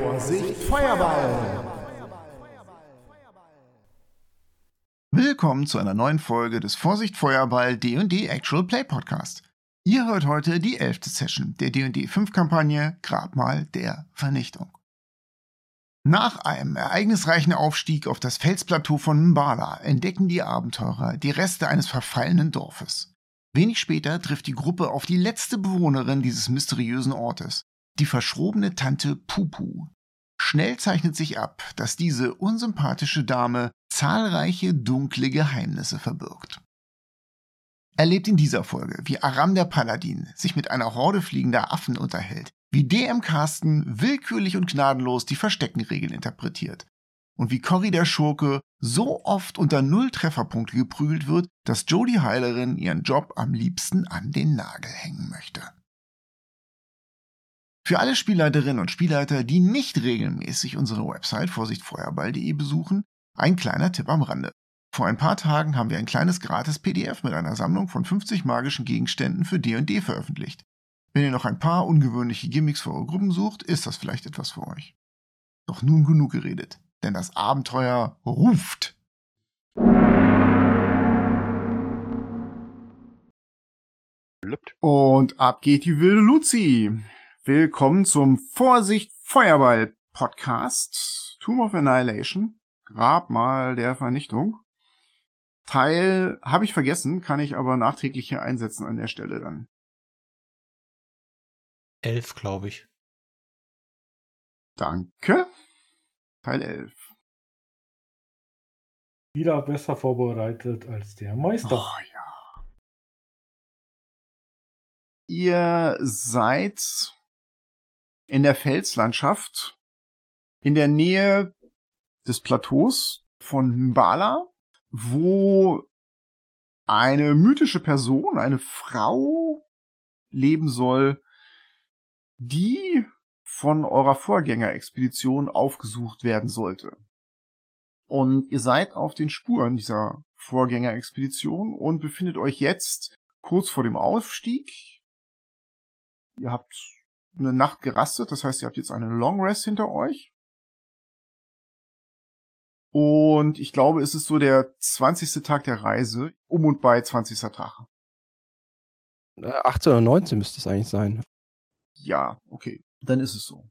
Vorsicht, Feuerball! Willkommen zu einer neuen Folge des Vorsicht Feuerball D&D Actual Play Podcast. Ihr hört heute die elfte Session der D&D 5 Kampagne Grabmal der Vernichtung. Nach einem ereignisreichen Aufstieg auf das Felsplateau von Mbala entdecken die Abenteurer die Reste eines verfallenen Dorfes. Wenig später trifft die Gruppe auf die letzte Bewohnerin dieses mysteriösen Ortes, die verschrobene Tante Pupu. Schnell zeichnet sich ab, dass diese unsympathische Dame zahlreiche dunkle Geheimnisse verbirgt. Erlebt in dieser Folge, wie Aram der Paladin sich mit einer Horde fliegender Affen unterhält, wie DM Carsten willkürlich und gnadenlos die Versteckenregeln interpretiert und wie Cory der Schurke so oft unter Null Trefferpunkte geprügelt wird, dass Jodie Heilerin ihren Job am liebsten an den Nagel hängen möchte. Für alle Spielleiterinnen und Spielleiter, die nicht regelmäßig unsere Website vorsichtfeuerball.de besuchen, ein kleiner Tipp am Rande. Vor ein paar Tagen haben wir ein kleines gratis PDF mit einer Sammlung von 50 magischen Gegenständen für D&D veröffentlicht. Wenn ihr noch ein paar ungewöhnliche Gimmicks für eure Gruppen sucht, ist das vielleicht etwas für euch. Doch nun genug geredet, denn das Abenteuer ruft. Und ab geht die wilde Luzi. Willkommen zum Vorsicht Feuerball Podcast Tomb of Annihilation, Grabmal der Vernichtung. Teil habe ich vergessen, kann ich aber nachträglich hier einsetzen an der Stelle dann. Elf, glaube ich. Danke. Teil 11. Wieder besser vorbereitet als der Meister. Oh ja. Ihr seid in der Felslandschaft in der Nähe des Plateaus von Mbala, wo eine mythische Person, eine Frau leben soll, die von eurer Vorgängerexpedition aufgesucht werden sollte. Und ihr seid auf den Spuren dieser Vorgängerexpedition und befindet euch jetzt kurz vor dem Aufstieg. Ihr habt eine Nacht gerastet, das heißt, ihr habt jetzt eine Long Rest hinter euch. Und ich glaube, es ist so der 20. Tag der Reise, um und bei 20. Tag. 18 äh, oder 19 müsste es eigentlich sein. Ja, okay. Dann ist es so.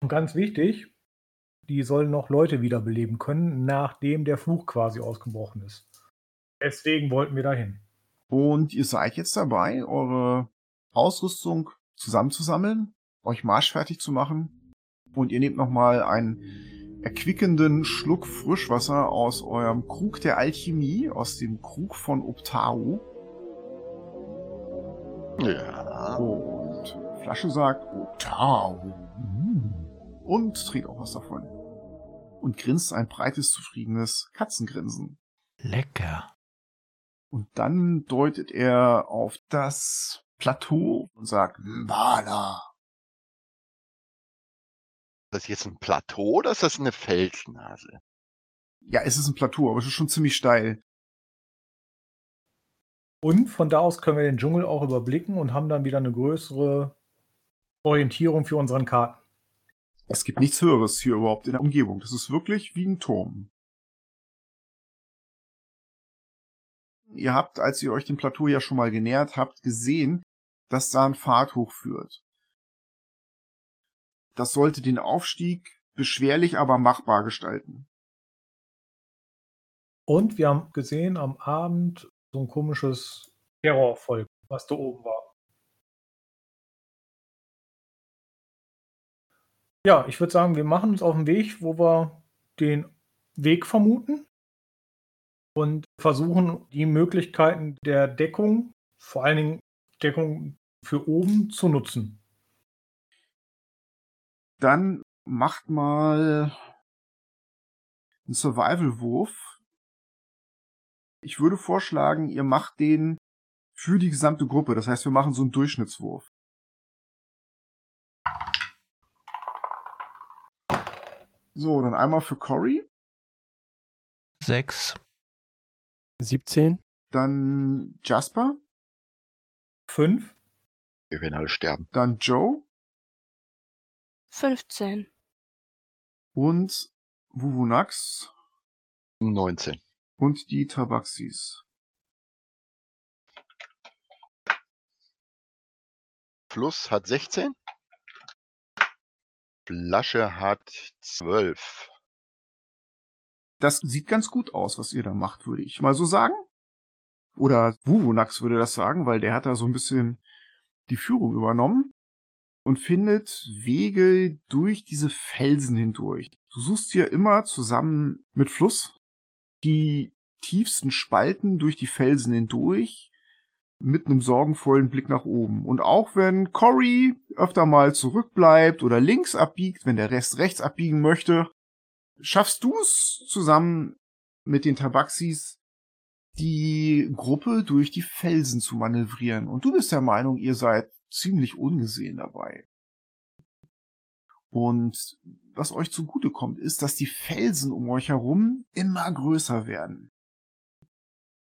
Und ganz wichtig, die sollen noch Leute wiederbeleben können, nachdem der Fluch quasi ausgebrochen ist. Deswegen wollten wir dahin. Und ihr seid jetzt dabei, eure Ausrüstung zusammenzusammeln, euch marschfertig zu machen. Und ihr nehmt nochmal einen erquickenden Schluck Frischwasser aus eurem Krug der Alchemie, aus dem Krug von Optau. Ja. Und Flasche sagt Optau. Und trinkt auch was davon. Und grinst ein breites, zufriedenes Katzengrinsen. Lecker. Und dann deutet er auf das Plateau und sagt, Mbala. Ist das jetzt ein Plateau oder ist das eine Felsnase? Ja, es ist ein Plateau, aber es ist schon ziemlich steil. Und von da aus können wir den Dschungel auch überblicken und haben dann wieder eine größere Orientierung für unseren Karten. Es gibt nichts Höheres hier überhaupt in der Umgebung. Das ist wirklich wie ein Turm. Ihr habt, als ihr euch dem Plateau ja schon mal genähert habt, gesehen, dass da ein Pfad hochführt. Das sollte den Aufstieg beschwerlich, aber machbar gestalten. Und wir haben gesehen am Abend so ein komisches Terrorvolk, was da oben war. Ja, ich würde sagen, wir machen uns auf den Weg, wo wir den Weg vermuten und versuchen die Möglichkeiten der Deckung, vor allen Dingen Deckung für oben, zu nutzen. Dann macht mal einen Survival-Wurf. Ich würde vorschlagen, ihr macht den für die gesamte Gruppe. Das heißt, wir machen so einen Durchschnittswurf. So, dann einmal für Cory. Sechs. 17. Dann Jasper. 5. Wir werden alle sterben. Dann Joe. 15. Und Wuvunax 19. und die Tabaxis. Fluss hat 16. Flasche hat 12. Das sieht ganz gut aus, was ihr da macht, würde ich mal so sagen. Oder Wuvunax würde das sagen, weil der hat da so ein bisschen die Führung übernommen und findet Wege durch diese Felsen hindurch. Du suchst hier immer zusammen mit Fluss die tiefsten Spalten durch die Felsen hindurch mit einem sorgenvollen Blick nach oben. Und auch wenn Cory öfter mal zurückbleibt oder links abbiegt, wenn der Rest rechts abbiegen möchte, schaffst du es zusammen mit den Tabaxis, die Gruppe durch die Felsen zu manövrieren. Und du bist der Meinung, ihr seid ziemlich ungesehen dabei. Und was euch zugutekommt, ist, dass die Felsen um euch herum immer größer werden.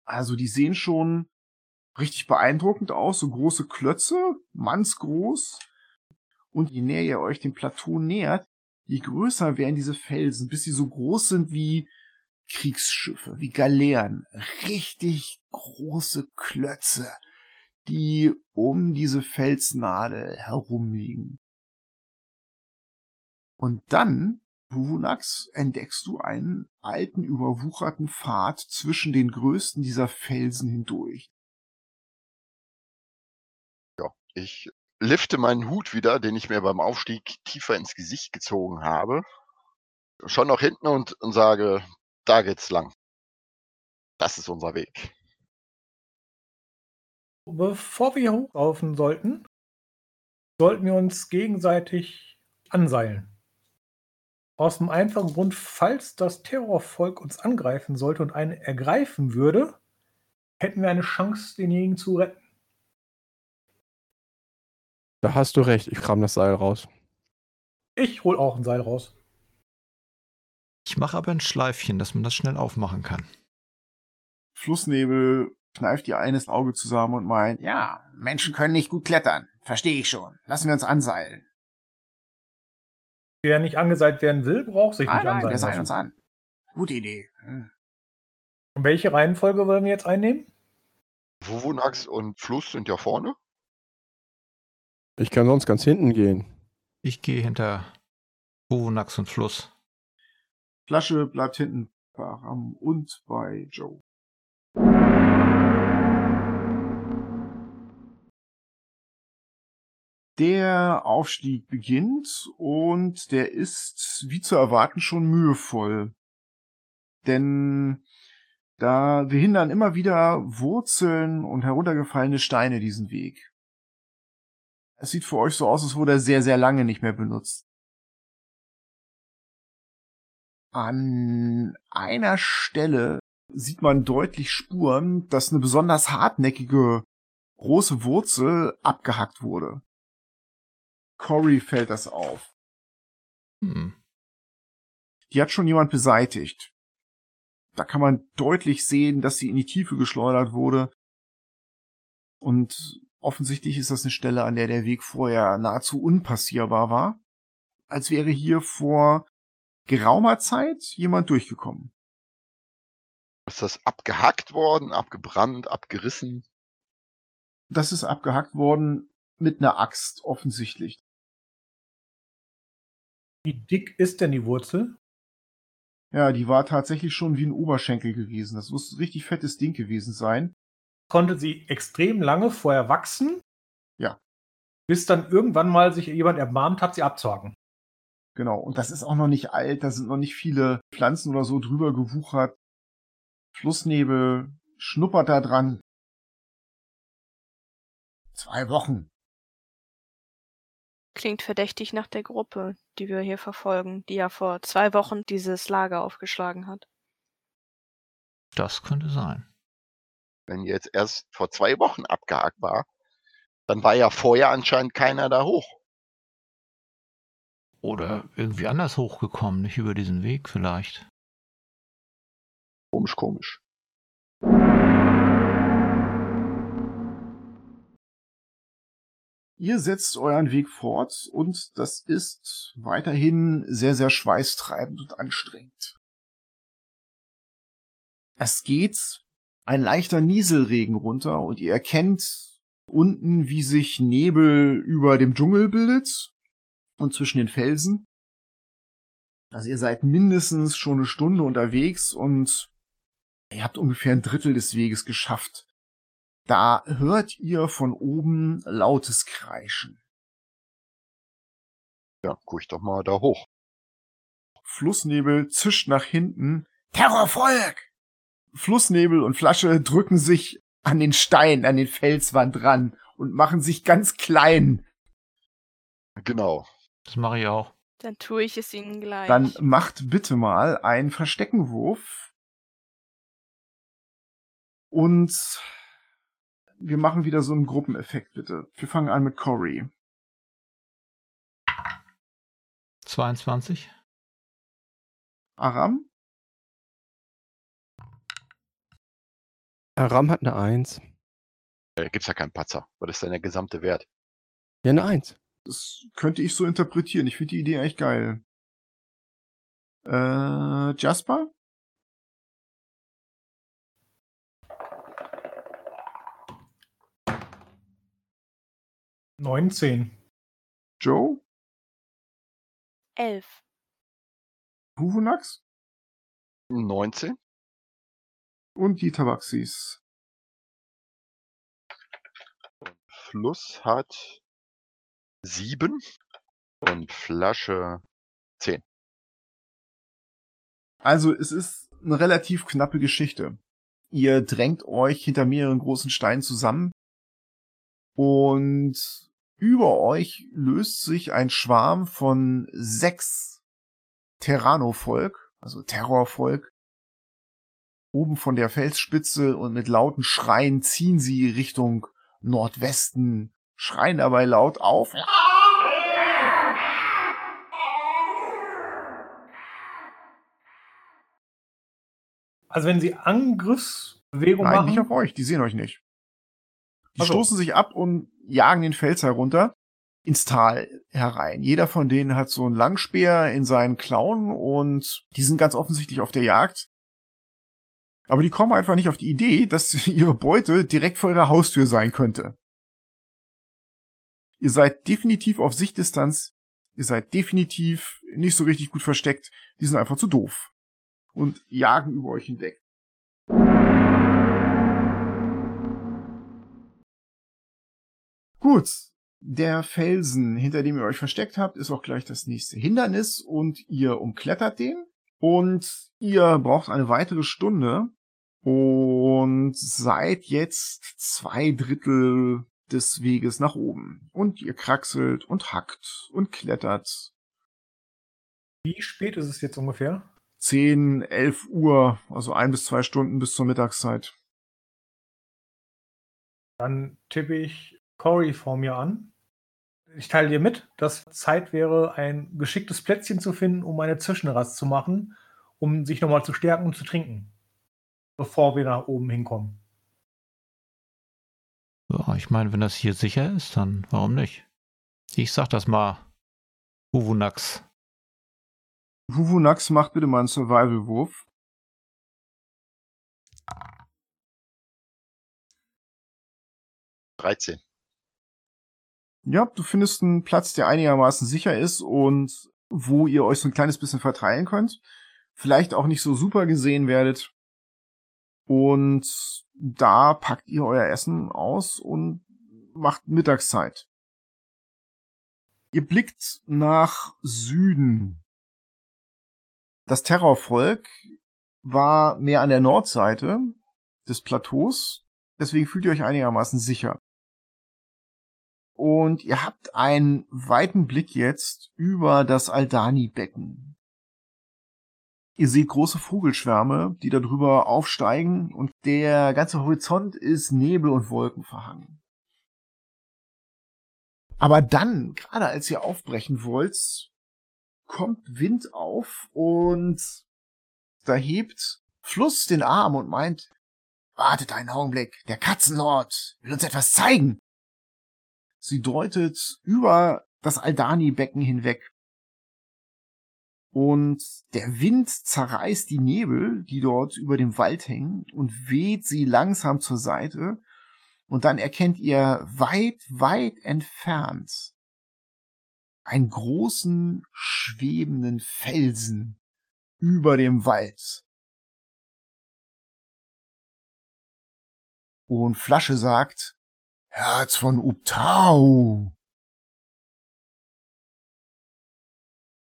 Also die sehen schon richtig beeindruckend aus, so große Klötze, mannsgroß. Und je näher ihr euch dem Plateau nähert, je größer werden diese Felsen, bis sie so groß sind wie Kriegsschiffe, wie Galeeren. Richtig große Klötze, die um diese Felsnadel herumliegen. Und dann, Wuvunax, entdeckst du einen alten, überwucherten Pfad zwischen den größten dieser Felsen hindurch. Ja, ich lifte meinen Hut wieder, den ich mir beim Aufstieg tiefer ins Gesicht gezogen habe. Schon nach hinten und, und sage, da geht's lang. Das ist unser Weg. Bevor wir hochlaufen sollten, sollten wir uns gegenseitig anseilen. Aus dem einfachen Grund, falls das Terrorvolk uns angreifen sollte und einen ergreifen würde, hätten wir eine Chance, denjenigen zu retten. Da hast du recht, ich kram das Seil raus. Ich hol auch ein Seil raus. Ich mache aber ein Schleifchen, dass man das schnell aufmachen kann. Flussnebel kneift ihr eines Auge zusammen und meint, ja, Menschen können nicht gut klettern. Verstehe ich schon. Lassen wir uns anseilen. Wer nicht angeseilt werden will, braucht sich Nein, nicht nein, anseilen wir seilen uns an. Gute Idee. Hm. Und welche Reihenfolge wollen wir jetzt einnehmen? Wuvunax und Fluss sind ja vorne. Ich kann sonst ganz hinten gehen. Ich gehe hinter Buvonax und Fluss. Flasche bleibt hinten bei Aram und bei Joe. Der Aufstieg beginnt und der ist, wie zu erwarten, schon mühevoll. Denn da behindern immer wieder Wurzeln und heruntergefallene Steine diesen Weg. Es sieht für euch so aus, als wurde er sehr, sehr lange nicht mehr benutzt. An einer Stelle sieht man deutlich Spuren, dass eine besonders hartnäckige große Wurzel abgehackt wurde. Cory fällt das auf. Hm. Die hat schon jemand beseitigt. Da kann man deutlich sehen, dass sie in die Tiefe geschleudert wurde. Und offensichtlich ist das eine Stelle, an der der Weg vorher nahezu unpassierbar war. Als wäre hier vor geraumer Zeit jemand durchgekommen. Ist das abgehackt worden, abgebrannt, abgerissen? Das ist abgehackt worden mit einer Axt, offensichtlich. Wie dick ist denn die Wurzel? Ja, die war tatsächlich schon wie ein Oberschenkel gewesen. Das muss ein richtig fettes Ding gewesen sein. Konnte sie extrem lange vorher wachsen? Ja. Bis dann irgendwann mal sich jemand erbarmt hat, sie abzuhacken. Genau. Und das ist auch noch nicht alt. Da sind noch nicht viele Pflanzen oder so drüber gewuchert. Flussnebel schnuppert da dran. Zwei Wochen. Klingt verdächtig nach der Gruppe, die wir hier verfolgen, die ja vor zwei Wochen dieses Lager aufgeschlagen hat. Das könnte sein. Wenn jetzt erst vor zwei Wochen abgehakt war, dann war ja vorher anscheinend keiner da hoch. Oder irgendwie anders hochgekommen, nicht über diesen Weg vielleicht. Komisch, komisch. Ihr setzt euren Weg fort und das ist weiterhin sehr, sehr schweißtreibend und anstrengend. Es geht ein leichter Nieselregen runter und ihr erkennt unten, wie sich Nebel über dem Dschungel bildet und zwischen den Felsen. Also ihr seid mindestens schon eine Stunde unterwegs und ihr habt ungefähr ein Drittel des Weges geschafft. Da hört ihr von oben lautes Kreischen. Ja, guck ich doch mal da hoch. Flussnebel zischt nach hinten. Terrorvolk! Flussnebel und Flasche drücken sich an den Stein, an den Felswand ran und machen sich ganz klein. Genau. Das mache ich auch. Dann tue ich es ihnen gleich. Dann macht bitte mal einen Versteckenwurf. Und wir machen wieder so einen Gruppeneffekt, bitte. Wir fangen an mit Cory. 22. Aram? Aram hat eine 1. Äh, gibt's ja keinen Patzer. Was ist denn der gesamte Wert? Ja, eine 1. Das könnte ich so interpretieren. Ich finde die Idee echt geil. Äh, Jasper? Neunzehn. Joe? Elf. Huhunax? 19. Und die Tabaxis. Fluss hat 7 und Flasche 10. Also es ist eine relativ knappe Geschichte. Ihr drängt euch hinter mehreren großen Steinen zusammen und über euch löst sich ein Schwarm von sechs Terrano-Volk, also Terrorvolk. Oben von der Felsspitze und mit lauten Schreien ziehen sie Richtung Nordwesten, schreien dabei laut auf. Also wenn sie Angriffsbewegung Nein, machen. nicht auf euch, die sehen euch nicht. Die Ach so. stoßen sich ab und jagen den Fels herunter ins Tal herein. Jeder von denen hat so einen Langspeer in seinen Klauen und die sind ganz offensichtlich auf der Jagd. Aber die kommen einfach nicht auf die Idee, dass ihre Beute direkt vor ihrer Haustür sein könnte. Ihr seid definitiv auf Sichtdistanz. Ihr seid definitiv nicht so richtig gut versteckt. Die sind einfach zu doof. Und jagen über euch hinweg. Gut. Der Felsen, hinter dem ihr euch versteckt habt, ist auch gleich das nächste Hindernis und ihr umklettert den. Und ihr braucht eine weitere Stunde und seid jetzt zwei Drittel des Weges nach oben. Und ihr kraxelt und hackt und klettert. Wie spät ist es jetzt ungefähr? 10, 11 Uhr, also ein bis zwei Stunden bis zur Mittagszeit. Dann tippe ich Cory vor mir an. Ich teile dir mit, dass Zeit wäre, ein geschicktes Plätzchen zu finden, um eine Zwischenrast zu machen, um sich nochmal zu stärken und zu trinken, bevor wir nach oben hinkommen. Ja, ich meine, wenn das hier sicher ist, dann warum nicht? Ich sag das mal. Uvunax. Wuvunax macht bitte mal einen Survival-Wurf. dreizehn. Ja, du findest einen Platz, der einigermaßen sicher ist und wo ihr euch so ein kleines bisschen verteilen könnt. Vielleicht auch nicht so super gesehen werdet. Und da packt ihr euer Essen aus und macht Mittagszeit. Ihr blickt nach Süden. Das Terrorvolk war mehr an der Nordseite des Plateaus, deswegen fühlt ihr euch einigermaßen sicher. Und ihr habt einen weiten Blick jetzt über das Aldani-Becken. Ihr seht große Vogelschwärme, die darüber aufsteigen und der ganze Horizont ist Nebel und Wolken verhangen. Aber dann, gerade als ihr aufbrechen wollt, kommt Wind auf und da hebt Fluss den Arm und meint, wartet einen Augenblick, der Katzenlord will uns etwas zeigen. Sie deutet über das Aldani-Becken hinweg. Und der Wind zerreißt die Nebel, die dort über dem Wald hängen, und weht sie langsam zur Seite. Und dann erkennt ihr weit, weit entfernt einen großen, schwebenden Felsen über dem Wald. Und Flasche sagt, Herz von Uptau.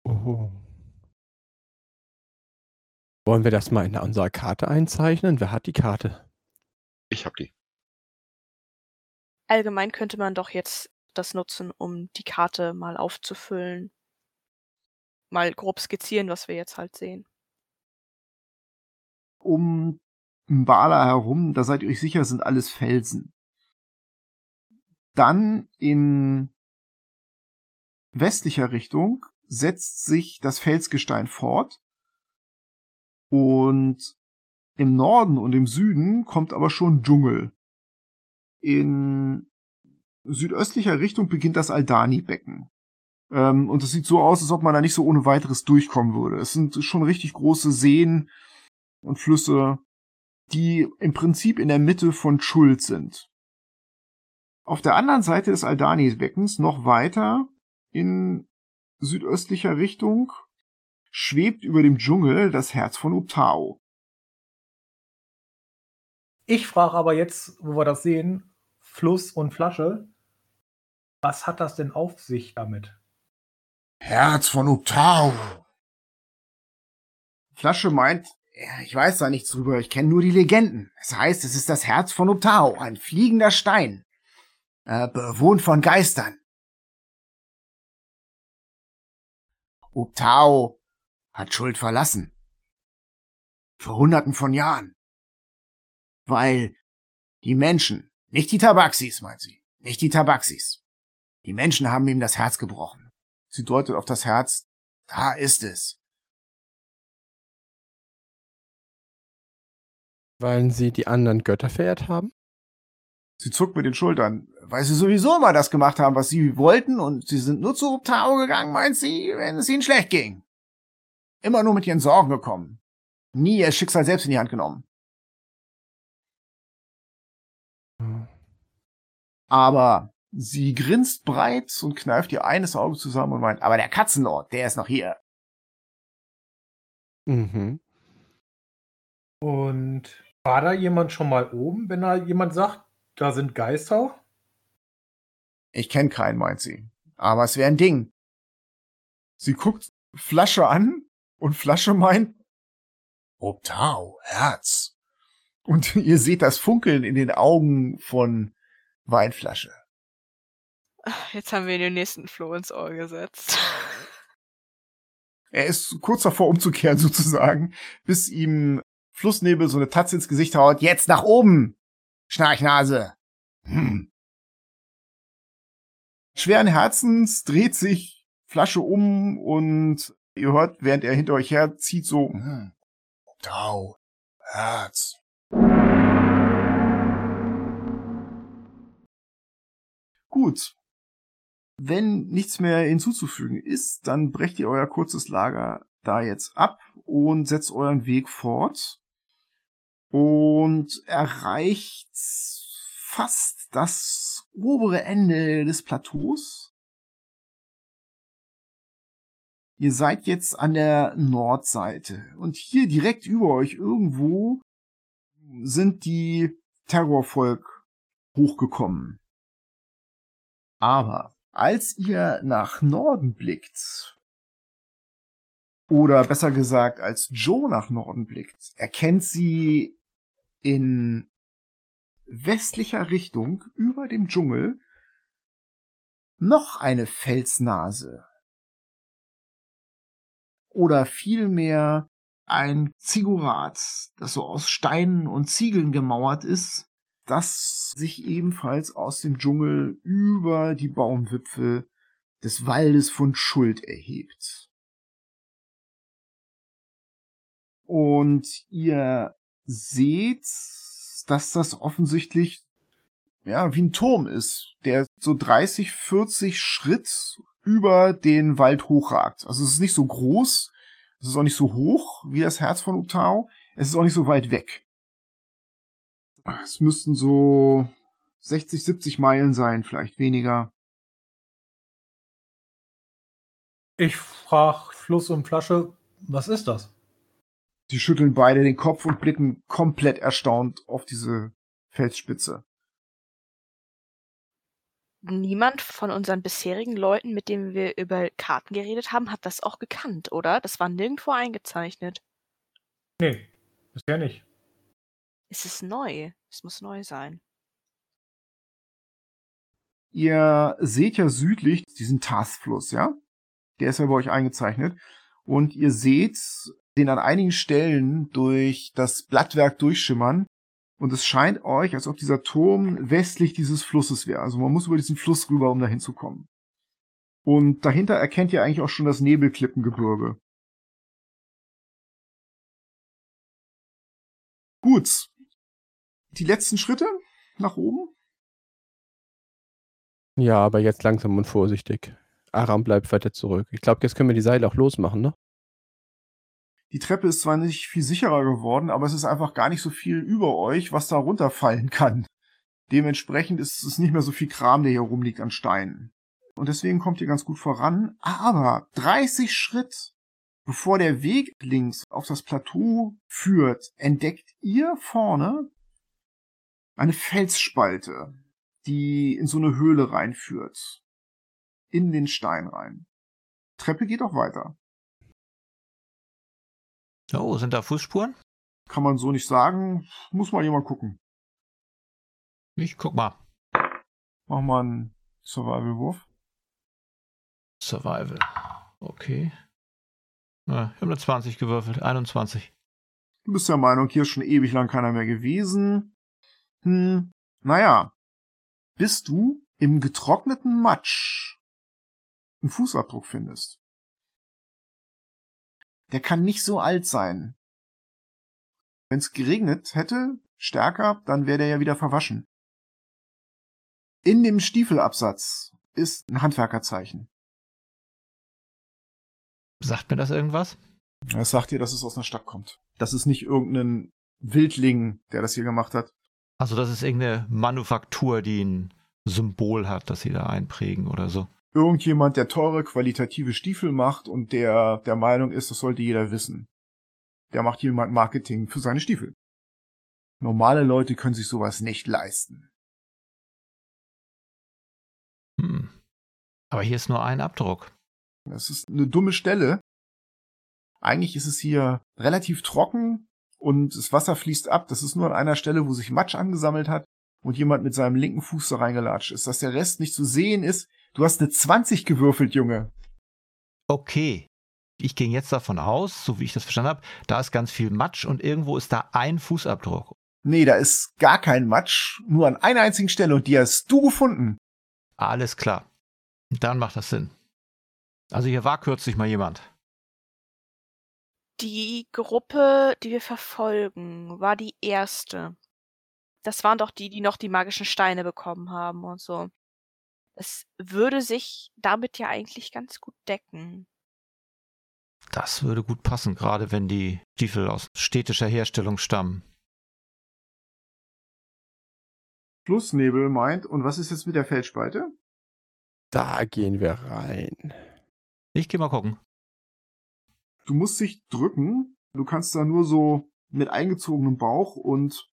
Oh. Wollen wir das mal in unserer Karte einzeichnen? Wer hat die Karte? Ich hab die. Allgemein könnte man doch jetzt das nutzen, um die Karte mal aufzufüllen. Mal grob skizzieren, was wir jetzt halt sehen. Um Mbala herum, da seid ihr euch sicher, sind alles Felsen. Dann in westlicher Richtung setzt sich das Felsgestein fort und im Norden und im Süden kommt aber schon Dschungel. In südöstlicher Richtung beginnt das Aldani-Becken. Ähm, und es sieht so aus, als ob man da nicht so ohne weiteres durchkommen würde. Es sind schon richtig große Seen und Flüsse, die im Prinzip in der Mitte von Schuld sind. Auf der anderen Seite des Aldani-Beckens, noch weiter in südöstlicher Richtung, schwebt über dem Dschungel das Herz von Uptao. Ich frage aber jetzt, wo wir das sehen, Fluss und Flasche, was hat das denn auf sich damit? Herz von Uptau. Flasche meint, ich weiß da nichts drüber, ich kenne nur die Legenden. Es heißt, es ist das Herz von Uptau, ein fliegender Stein, äh, bewohnt von Geistern. Uptau hat Schuld verlassen. Vor hunderten von Jahren. Weil die Menschen, nicht die Tabaxis, meint sie, nicht die Tabaxis. Die Menschen haben ihm das Herz gebrochen. Sie deutet auf das Herz, da ist es. Weil sie die anderen Götter verehrt haben? Sie zuckt mit den Schultern, weil sie sowieso mal das gemacht haben, was sie wollten, und sie sind nur zu Tao gegangen, meint sie, wenn es ihnen schlecht ging. Immer nur mit ihren Sorgen gekommen. Nie ihr Schicksal selbst in die Hand genommen. Aber sie grinst breit und kneift ihr eines Auge zusammen und meint, aber der Katzenlord, der ist noch hier. Mhm. Und war da jemand schon mal oben, wenn da jemand sagt, da sind Geister? Ich kenne keinen, meint sie. Aber es wäre ein Ding. Sie guckt Flasche an und Flasche meint, Obtau, Herz. Und ihr seht das Funkeln in den Augen von Weinflasche. Jetzt haben wir den nächsten Floh ins Ohr gesetzt. Er ist kurz davor umzukehren sozusagen, bis ihm Flussnebel so eine Tatze ins Gesicht haut. Jetzt nach oben, Schnarchnase. Hm. Schweren Herzens dreht sich Flasche um und ihr hört, während er hinter euch her zieht, so hm. Tau, Herz. Gut. Wenn nichts mehr hinzuzufügen ist, dann brecht ihr euer kurzes Lager da jetzt ab und setzt euren Weg fort und erreicht fast das obere Ende des Plateaus. Ihr seid jetzt an der Nordseite und hier direkt über euch irgendwo sind die Terrorvolk hochgekommen. Aber als ihr nach Norden blickt, oder besser gesagt, als Joe nach Norden blickt, erkennt sie in westlicher Richtung über dem Dschungel noch eine Felsnase. Oder vielmehr ein Ziggurat, das so aus Steinen und Ziegeln gemauert ist, das sich ebenfalls aus dem Dschungel über die Baumwipfel des Waldes von Schuld erhebt. Und ihr seht, dass das offensichtlich ja, wie ein Turm ist, der so 30, 40 Schritt über den Wald hochragt. Also es ist nicht so groß, es ist auch nicht so hoch wie das Herz von Utao, es ist auch nicht so weit weg. Es müssten so 60, 70 Meilen sein, vielleicht weniger. Ich frage Fluss und Flasche, was ist das? Sie schütteln beide den Kopf und blicken komplett erstaunt auf diese Felsspitze. Niemand von unseren bisherigen Leuten, mit denen wir über Karten geredet haben, hat das auch gekannt, oder? Das war nirgendwo eingezeichnet. Nee, bisher nicht. Es ist neu. Es muss neu sein. Ihr seht ja südlich diesen Taskfluss, ja? Der ist ja bei euch eingezeichnet. Und ihr seht den an einigen Stellen durch das Blattwerk durchschimmern. Und es scheint euch, als ob dieser Turm westlich dieses Flusses wäre. Also man muss über diesen Fluss rüber, um dahin zu kommen. Und dahinter erkennt ihr eigentlich auch schon das Nebelklippengebirge. Gut. Die letzten Schritte nach oben? Ja, aber jetzt langsam und vorsichtig. Aram bleibt weiter zurück. Ich glaube, jetzt können wir die Seile auch losmachen, ne? Die Treppe ist zwar nicht viel sicherer geworden, aber es ist einfach gar nicht so viel über euch, was da runterfallen kann. Dementsprechend ist es nicht mehr so viel Kram, der hier rumliegt an Steinen. Und deswegen kommt ihr ganz gut voran. Aber 30 Schritt bevor der Weg links auf das Plateau führt, entdeckt ihr vorne eine Felsspalte, die in so eine Höhle reinführt. In den Stein rein. Treppe geht auch weiter. Oh, sind da Fußspuren? Kann man so nicht sagen. Muss mal jemand gucken. Ich guck mal. Mach mal einen Survival-Wurf. Survival. Okay. Na, ich habe eine 20 gewürfelt. 21. Du bist der Meinung, hier ist schon ewig lang keiner mehr gewesen. Hm, naja. Bis du im getrockneten Matsch einen Fußabdruck findest. Der kann nicht so alt sein. Wenn es geregnet hätte, stärker, dann wäre der ja wieder verwaschen. In dem Stiefelabsatz ist ein Handwerkerzeichen. Sagt mir das irgendwas? Das sagt dir, dass es aus einer Stadt kommt. Das ist nicht irgendein Wildling, der das hier gemacht hat. Also das ist irgendeine Manufaktur, die ein Symbol hat, das sie da einprägen oder so. Irgendjemand, der teure, qualitative Stiefel macht und der der Meinung ist, das sollte jeder wissen. Der macht jemand Marketing für seine Stiefel. Normale Leute können sich sowas nicht leisten. Hm. Aber hier ist nur ein Abdruck. Das ist eine dumme Stelle. Eigentlich ist es hier relativ trocken und das Wasser fließt ab. Das ist nur an einer Stelle, wo sich Matsch angesammelt hat und jemand mit seinem linken Fuß da reingelatscht ist. Dass der Rest nicht zu sehen ist. Du hast eine 20 gewürfelt, Junge. Okay. Ich ging jetzt davon aus, so wie ich das verstanden habe, da ist ganz viel Matsch und irgendwo ist da ein Fußabdruck. Nee, da ist gar kein Matsch, nur an einer einzigen Stelle und die hast du gefunden. Alles klar. Dann macht das Sinn. Also hier war kürzlich mal jemand. Die Gruppe, die wir verfolgen, war die erste. Das waren doch die, die noch die magischen Steine bekommen haben und so. Es würde sich damit ja eigentlich ganz gut decken. Das würde gut passen, gerade wenn die Stiefel aus städtischer Herstellung stammen. Flussnebel meint, und was ist jetzt mit der Felsspalte? Da gehen wir rein. Ich geh mal gucken. Du musst dich drücken. Du kannst da nur so mit eingezogenem Bauch und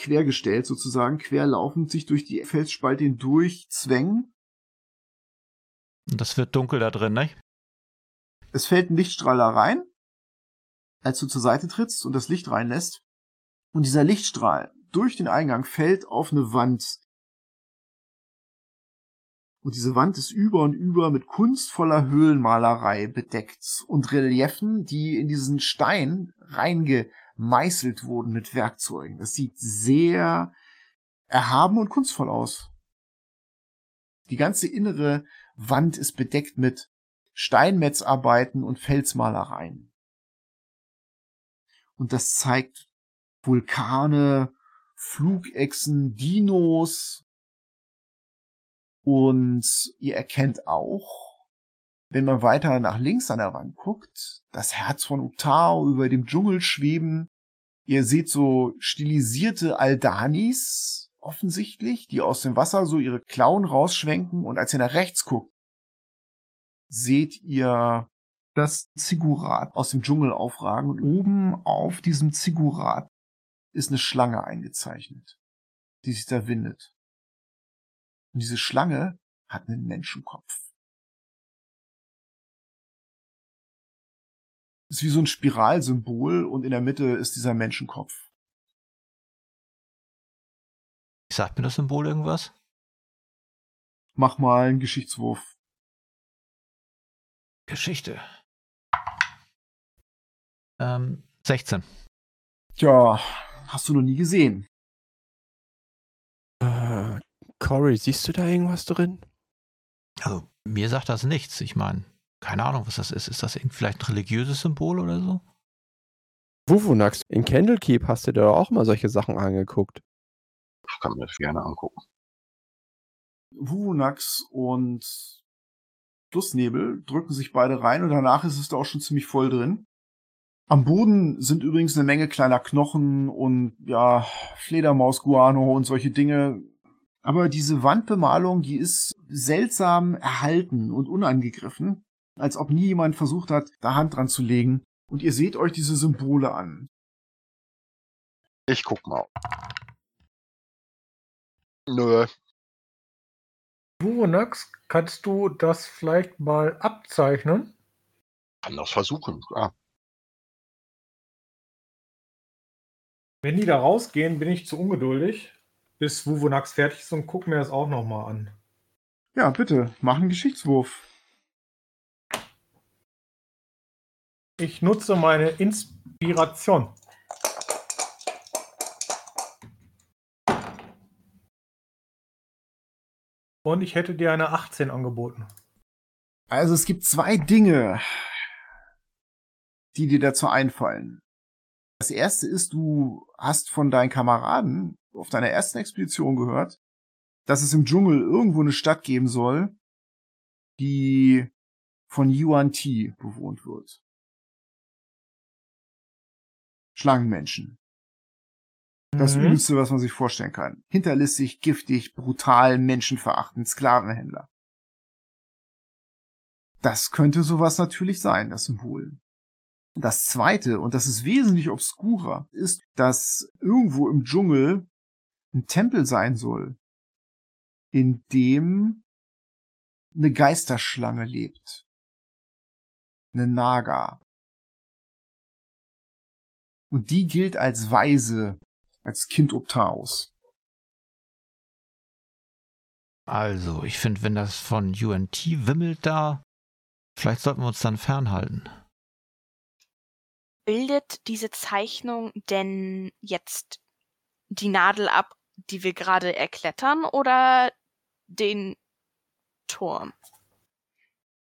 quergestellt sozusagen, querlaufend sich durch die Felsspalte hindurch zwängen. Und das wird dunkel da drin, ne? Es fällt ein Lichtstrahl da rein, als du zur Seite trittst und das Licht reinlässt. Und dieser Lichtstrahl durch den Eingang fällt auf eine Wand. Und diese Wand ist über und über mit kunstvoller Höhlenmalerei bedeckt und Reliefen, die in diesen Stein reingemeißelt wurden mit Werkzeugen. Das sieht sehr erhaben und kunstvoll aus. Die ganze innere Wand ist bedeckt mit Steinmetzarbeiten und Felsmalereien. Und das zeigt Vulkane, Flugechsen, Dinos. Und ihr erkennt auch, wenn man weiter nach links an der Wand guckt, das Herz von Utao über dem Dschungel schweben. Ihr seht so stilisierte Aldanis offensichtlich, die aus dem Wasser so ihre Klauen rausschwenken und als ihr nach rechts guckt, seht ihr das Zigurat aus dem Dschungel aufragen und oben auf diesem Zigurat ist eine Schlange eingezeichnet, die sich da windet. Und diese Schlange hat einen Menschenkopf. Ist wie so ein Spiralsymbol und in der Mitte ist dieser Menschenkopf. Sagt mir das Symbol irgendwas? Mach mal einen Geschichtswurf. Geschichte. Ähm, 16. Tja, hast du noch nie gesehen. Äh, Cory, siehst du da irgendwas drin? Also, mir sagt das nichts. Ich meine, keine Ahnung, was das ist. Ist das vielleicht ein religiöses Symbol oder so? Wuvunax, in Candlekeep hast du dir doch auch mal solche Sachen angeguckt. Ich kann mir das gerne angucken. Wuvunax und Flussnebel drücken sich beide rein und danach ist es da auch schon ziemlich voll drin. Am Boden sind übrigens eine Menge kleiner Knochen und ja, Fledermaus-Guano und solche Dinge. Aber diese Wandbemalung, die ist seltsam erhalten und unangegriffen, als ob nie jemand versucht hat, da Hand dran zu legen. Und ihr seht euch diese Symbole an. Ich guck mal. Nö. Vuronax, kannst du das vielleicht mal abzeichnen? Kann das versuchen. Ah, Wenn die da rausgehen, bin ich zu ungeduldig, bis Vuvonax fertig ist und guck mir das auch nochmal an. Ja, bitte, mach einen Geschichtswurf. Ich nutze meine Inspiration. Und ich hätte dir eine 18 angeboten. Also es gibt zwei Dinge, die dir dazu einfallen. Das erste ist, du hast von deinen Kameraden auf deiner ersten Expedition gehört, dass es im Dschungel irgendwo eine Stadt geben soll, die von Yuan Ti bewohnt wird. Schlangenmenschen. Das Mhm. Übelste, was man sich vorstellen kann. Hinterlistig, giftig, brutal, menschenverachtend, Sklavenhändler. Das könnte sowas natürlich sein, das Symbol. Das zweite, und das ist wesentlich obskurer, ist, dass irgendwo im Dschungel ein Tempel sein soll, in dem eine Geisterschlange lebt. Eine Naga. Und die gilt als Weise, als Kind Optaus. Also, ich finde, wenn das von UNT wimmelt da, vielleicht sollten wir uns dann fernhalten. Bildet diese Zeichnung denn jetzt die Nadel ab, die wir gerade erklettern, oder den Turm?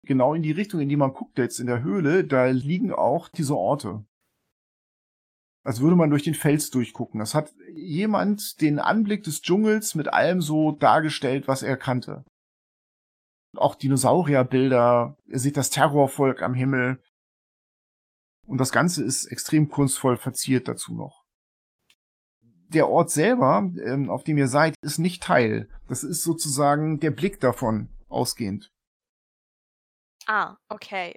Genau in die Richtung, in die man guckt jetzt in der Höhle, da liegen auch diese Orte. Als würde man durch den Fels durchgucken. Das hat jemand den Anblick des Dschungels mit allem so dargestellt, was er kannte. Auch Dinosaurierbilder, ihr seht das Terrorvolk am Himmel. Und das Ganze ist extrem kunstvoll verziert dazu noch. Der Ort selber, ähm, auf dem ihr seid, ist nicht Teil. Das ist sozusagen der Blick davon ausgehend. Ah, okay.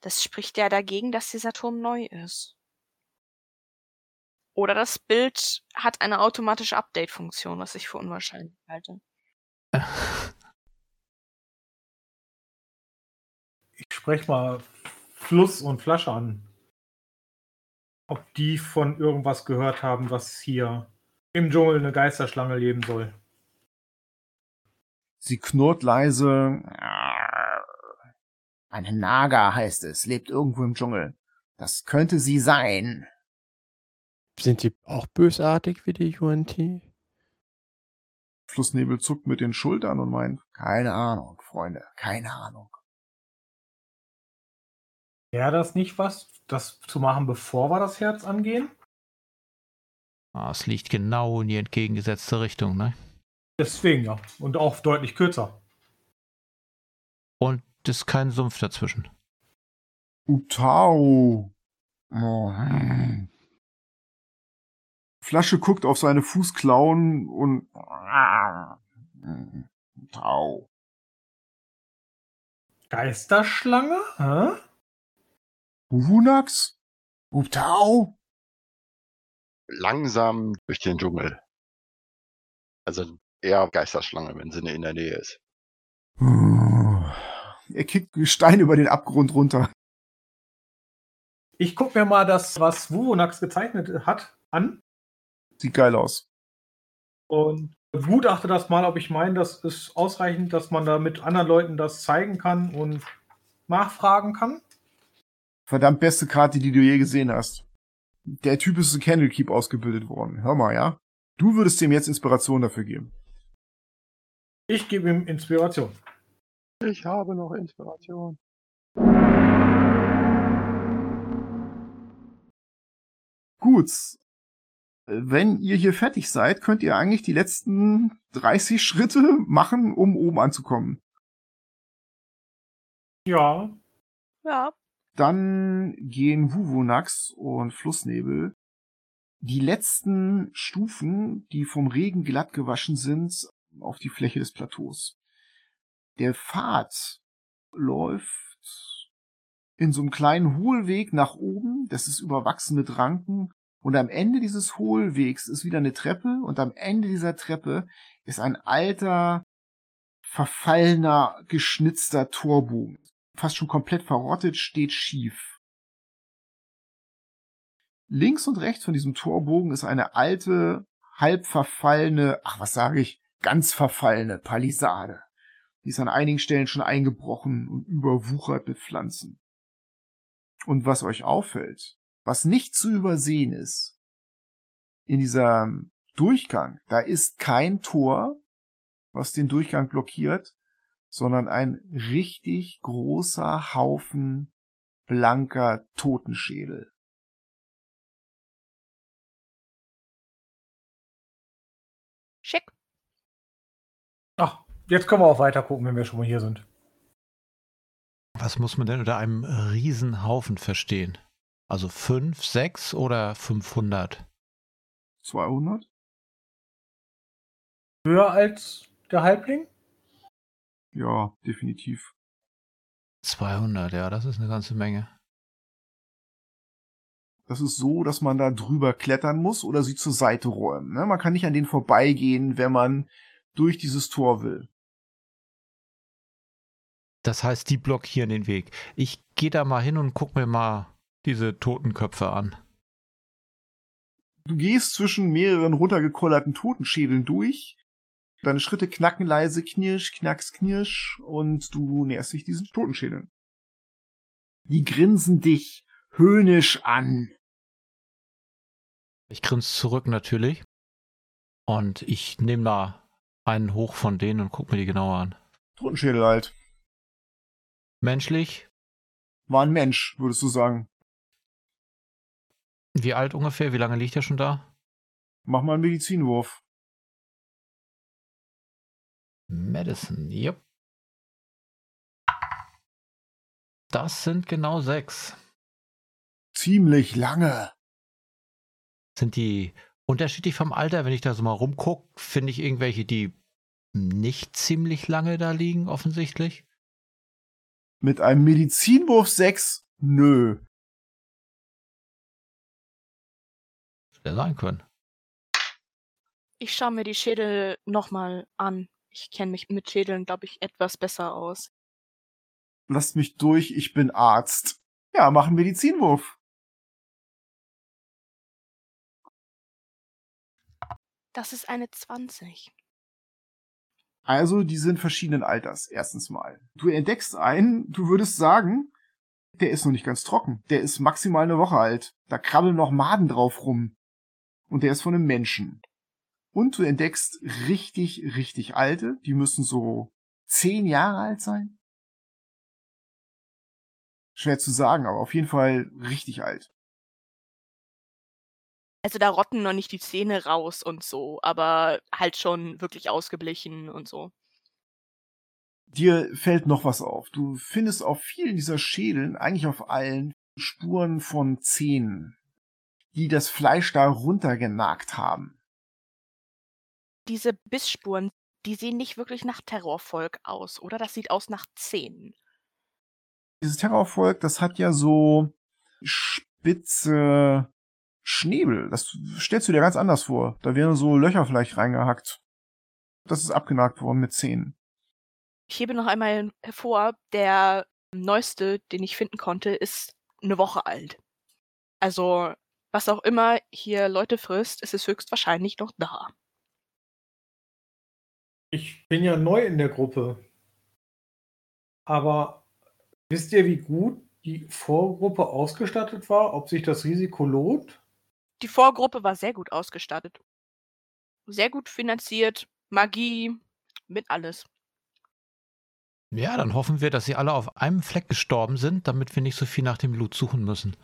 Das spricht ja dagegen, dass dieser Turm neu ist. Oder das Bild hat eine automatische Update-Funktion, was ich für unwahrscheinlich halte. Ich spreche mal Fluss und Flasche an. Ob die von irgendwas gehört haben, was hier im Dschungel eine Geisterschlange leben soll. Sie knurrt leise. Eine Naga heißt es, lebt irgendwo im Dschungel. Das könnte sie sein. Sind die auch bösartig wie die UNT? Flussnebel zuckt mit den Schultern und meint, keine Ahnung, Freunde, keine Ahnung. Wäre das nicht was, das zu machen, bevor wir das Herz angehen? Ah, es liegt genau in die entgegengesetzte Richtung, ne? Deswegen ja. Und auch deutlich kürzer. Und es ist kein Sumpf dazwischen. Utau. Oh. Flasche guckt auf seine Fußklauen und. Utau. Geisterschlange? Hä? Hunax? Utau? Langsam durch den Dschungel. Also eher Geisterschlange, wenn sie in der Nähe ist. Er kickt Stein über den Abgrund runter. Ich guck mir mal das, was Wuvonax gezeichnet hat, an Sieht geil aus. und begutachte das mal, ob ich meine, das ist ausreichend, dass man da mit anderen Leuten das zeigen kann und nachfragen kann. Verdammt beste Karte, die du je gesehen hast. Der Typ ist in Candlekeep ausgebildet worden. Hör mal, ja? Du würdest ihm jetzt Inspiration dafür geben. Ich gebe ihm Inspiration. Ich habe noch Inspiration. Gut. Wenn ihr hier fertig seid, könnt ihr eigentlich die letzten 30 Schritte machen, um oben anzukommen. Ja, Ja. Dann gehen Wuvonax und Flussnebel die letzten Stufen, die vom Regen glatt gewaschen sind, auf die Fläche des Plateaus. Der Pfad läuft in so einem kleinen Hohlweg nach oben. Das ist überwachsen mit Ranken. Und am Ende dieses Hohlwegs ist wieder eine Treppe. Und am Ende dieser Treppe ist ein alter, verfallener, geschnitzter Torbogen. Fast schon komplett verrottet, steht schief. Links und rechts von diesem Torbogen ist eine alte, halb verfallene, ach was sage ich, ganz verfallene Palisade. Die ist an einigen Stellen schon eingebrochen und überwuchert mit Pflanzen. Und was euch auffällt, was nicht zu übersehen ist, in diesem Durchgang, da ist kein Tor, was den Durchgang blockiert, sondern ein richtig großer Haufen blanker Totenschädel. Schick. ach, jetzt können wir auch weiter gucken, wenn wir schon mal hier sind. Was muss man denn unter einem Riesenhaufen verstehen? Also 5, 6 oder 500? 200? Höher als der Halbling? Ja, definitiv. 200, ja, das ist eine ganze Menge. Das ist so, dass man da drüber klettern muss oder sie zur Seite räumen. Ne? Man kann nicht an denen vorbeigehen, wenn man durch dieses Tor will. Das heißt, die blockieren den Weg. Ich gehe da mal hin und guck mir mal diese Totenköpfe an. Du gehst zwischen mehreren runtergekollerten Totenschädeln durch. Deine Schritte knacken leise, knirsch, knacks, knirsch und du näherst dich diesen Totenschädeln. Die grinsen dich höhnisch an. Ich grinse zurück natürlich. Und ich nehme da einen hoch von denen und guck mir die genauer an. Totenschädel halt. Menschlich, War ein Mensch, würdest du sagen. Wie alt ungefähr? Wie lange liegt er schon da? Mach mal einen Medizinwurf. Medicine, yep. Das sind genau sechs. Ziemlich lange. Sind die unterschiedlich vom Alter? Wenn ich da so mal rumgucke, finde ich irgendwelche, die nicht ziemlich lange da liegen, offensichtlich. Mit einem Medizinwurf 6? Nö. Hätte sein können. Ich schaue mir die Schädel nochmal an. Ich kenne mich mit Schädeln, glaube ich, etwas besser aus. Lasst mich durch, ich bin Arzt. Ja, mach einen Medizinwurf. Das ist eine 20. Also, die sind verschiedenen Alters, erstens mal. Du entdeckst einen, du würdest sagen, der ist noch nicht ganz trocken. Der ist maximal eine Woche alt. Da krabbeln noch Maden drauf rum. Und der ist von einem Menschen. Und du entdeckst richtig, richtig alte. Die müssen so zehn Jahre alt sein. Schwer zu sagen, aber auf jeden Fall richtig alt. Also da rotten noch nicht die Zähne raus und so, aber halt schon wirklich ausgeblichen und so. Dir fällt noch was auf. Du findest auf vielen dieser Schädeln, eigentlich auf allen, Spuren von Zähnen, die das Fleisch da runtergenagt haben. Diese Bissspuren, die sehen nicht wirklich nach Terrorvolk aus, oder? Das sieht aus nach Zähnen. Dieses Terrorvolk, das hat ja so spitze Schnäbel. Das stellst du dir ganz anders vor. Da wären so Löcher vielleicht reingehackt. Das ist abgenagt worden mit Zähnen. Ich hebe noch einmal hervor, der neueste, den ich finden konnte, ist eine Woche alt. Also, was auch immer hier Leute frisst, ist es höchstwahrscheinlich noch da. Ich bin ja neu in der Gruppe. Aber wisst ihr, wie gut die Vorgruppe ausgestattet war? Ob sich das Risiko lohnt? Die Vorgruppe war sehr gut ausgestattet. Sehr gut finanziert, Magie, mit alles. Ja, dann hoffen wir, dass sie alle auf einem Fleck gestorben sind, damit wir nicht so viel nach dem Blut suchen müssen.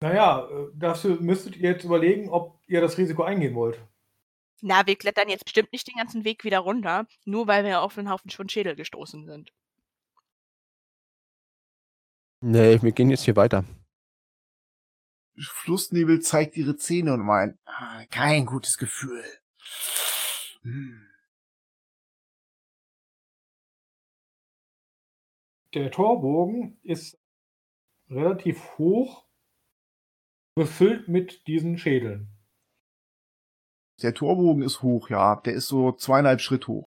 Naja, äh, dafür müsstet ihr jetzt überlegen, ob ihr das Risiko eingehen wollt. Na, wir klettern jetzt bestimmt nicht den ganzen Weg wieder runter, nur weil wir auf einen Haufen von Schädel gestoßen sind. Nee, wir gehen jetzt hier weiter. Flussnebel zeigt ihre Zähne und meint, ah, kein gutes Gefühl. Hm. Der Torbogen ist relativ hoch, befüllt mit diesen Schädeln. Der Torbogen ist hoch, ja. Der ist so zweieinhalb Schritt hoch.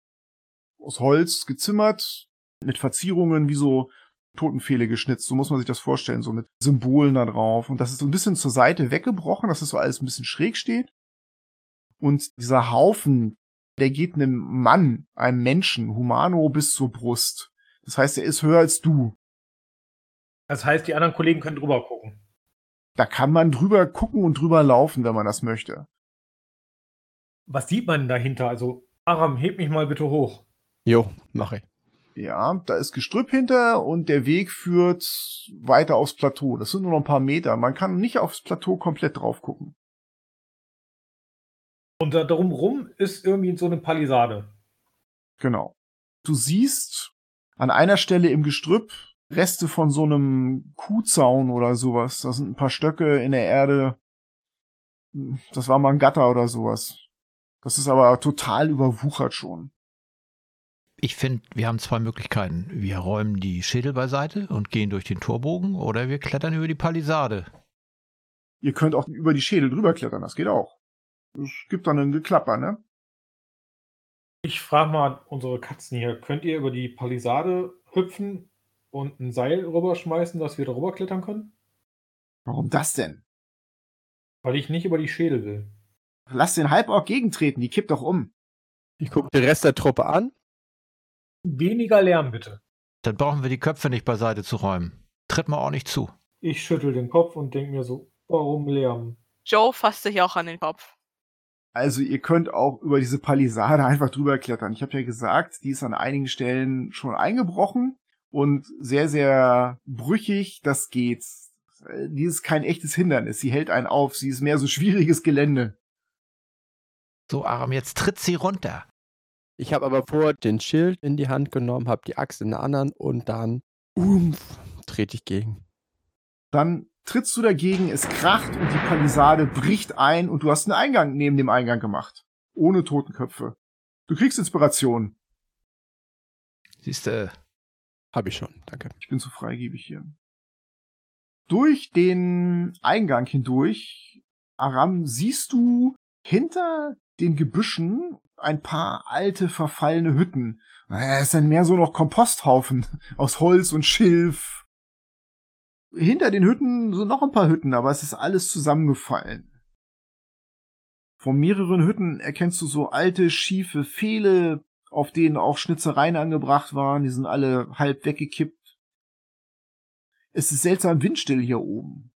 Aus Holz gezimmert, mit Verzierungen wie so Totenfehle geschnitzt. So muss man sich das vorstellen, so mit Symbolen da drauf. Und das ist so ein bisschen zur Seite weggebrochen, dass es so alles ein bisschen schräg steht. Und dieser Haufen, der geht einem Mann, einem Menschen, Humano bis zur Brust. Das heißt, er ist höher als du. Das heißt, die anderen Kollegen können drüber gucken. Da kann man drüber gucken und drüber laufen, wenn man das möchte. Was sieht man dahinter? Also, Aram, heb mich mal bitte hoch. Jo, mache ich. Ja, da ist Gestrüpp hinter und der Weg führt weiter aufs Plateau. Das sind nur noch ein paar Meter. Man kann nicht aufs Plateau komplett drauf gucken. Und da darum rum ist irgendwie so eine Palisade. Genau. Du siehst an einer Stelle im Gestrüpp Reste von so einem Kuhzaun oder sowas. Da sind ein paar Stöcke in der Erde. Das war mal ein Gatter oder sowas. Das ist aber total überwuchert schon. Ich finde, wir haben zwei Möglichkeiten. Wir räumen die Schädel beiseite und gehen durch den Torbogen oder wir klettern über die Palisade. Ihr könnt auch über die Schädel drüber klettern, das geht auch. Es gibt dann ein Geklapper, ne? Ich frage mal unsere Katzen hier, könnt ihr über die Palisade hüpfen und ein Seil rüberschmeißen, dass wir darüber klettern können? Warum das denn? Weil ich nicht über die Schädel will. Lass den Halborg gegentreten, die kippt doch um. Ich gucke den Rest der Truppe an. Weniger Lärm bitte. Dann brauchen wir die Köpfe nicht beiseite zu räumen. Tritt mal ordentlich zu. Ich schüttel den Kopf und denke mir so, warum Lärm? Joe fasst sich auch an den Kopf. Also ihr könnt auch über diese Palisade einfach drüber klettern. Ich habe ja gesagt, die ist an einigen Stellen schon eingebrochen und sehr, sehr brüchig. Das geht. Die ist kein echtes Hindernis. Sie hält einen auf. Sie ist mehr so schwieriges Gelände. So, Aram, jetzt tritt sie runter. Ich habe aber vor den Schild in die Hand genommen, habe die Axt in der anderen und dann umf, trete ich gegen. Dann trittst du dagegen, es kracht und die Palisade bricht ein und du hast einen Eingang neben dem Eingang gemacht. Ohne Totenköpfe. Du kriegst Inspiration. Siehste. Habe ich schon, danke. Ich bin zu freigebig hier. Durch den Eingang hindurch, Aram, siehst du hinter den Gebüschen ein paar alte, verfallene Hütten. Es sind mehr so noch Komposthaufen aus Holz und Schilf. Hinter den Hütten sind noch ein paar Hütten, aber es ist alles zusammengefallen. Von mehreren Hütten erkennst du so alte, schiefe Pfähle, auf denen auch Schnitzereien angebracht waren. Die sind alle halb weggekippt. Es ist seltsam windstill hier oben.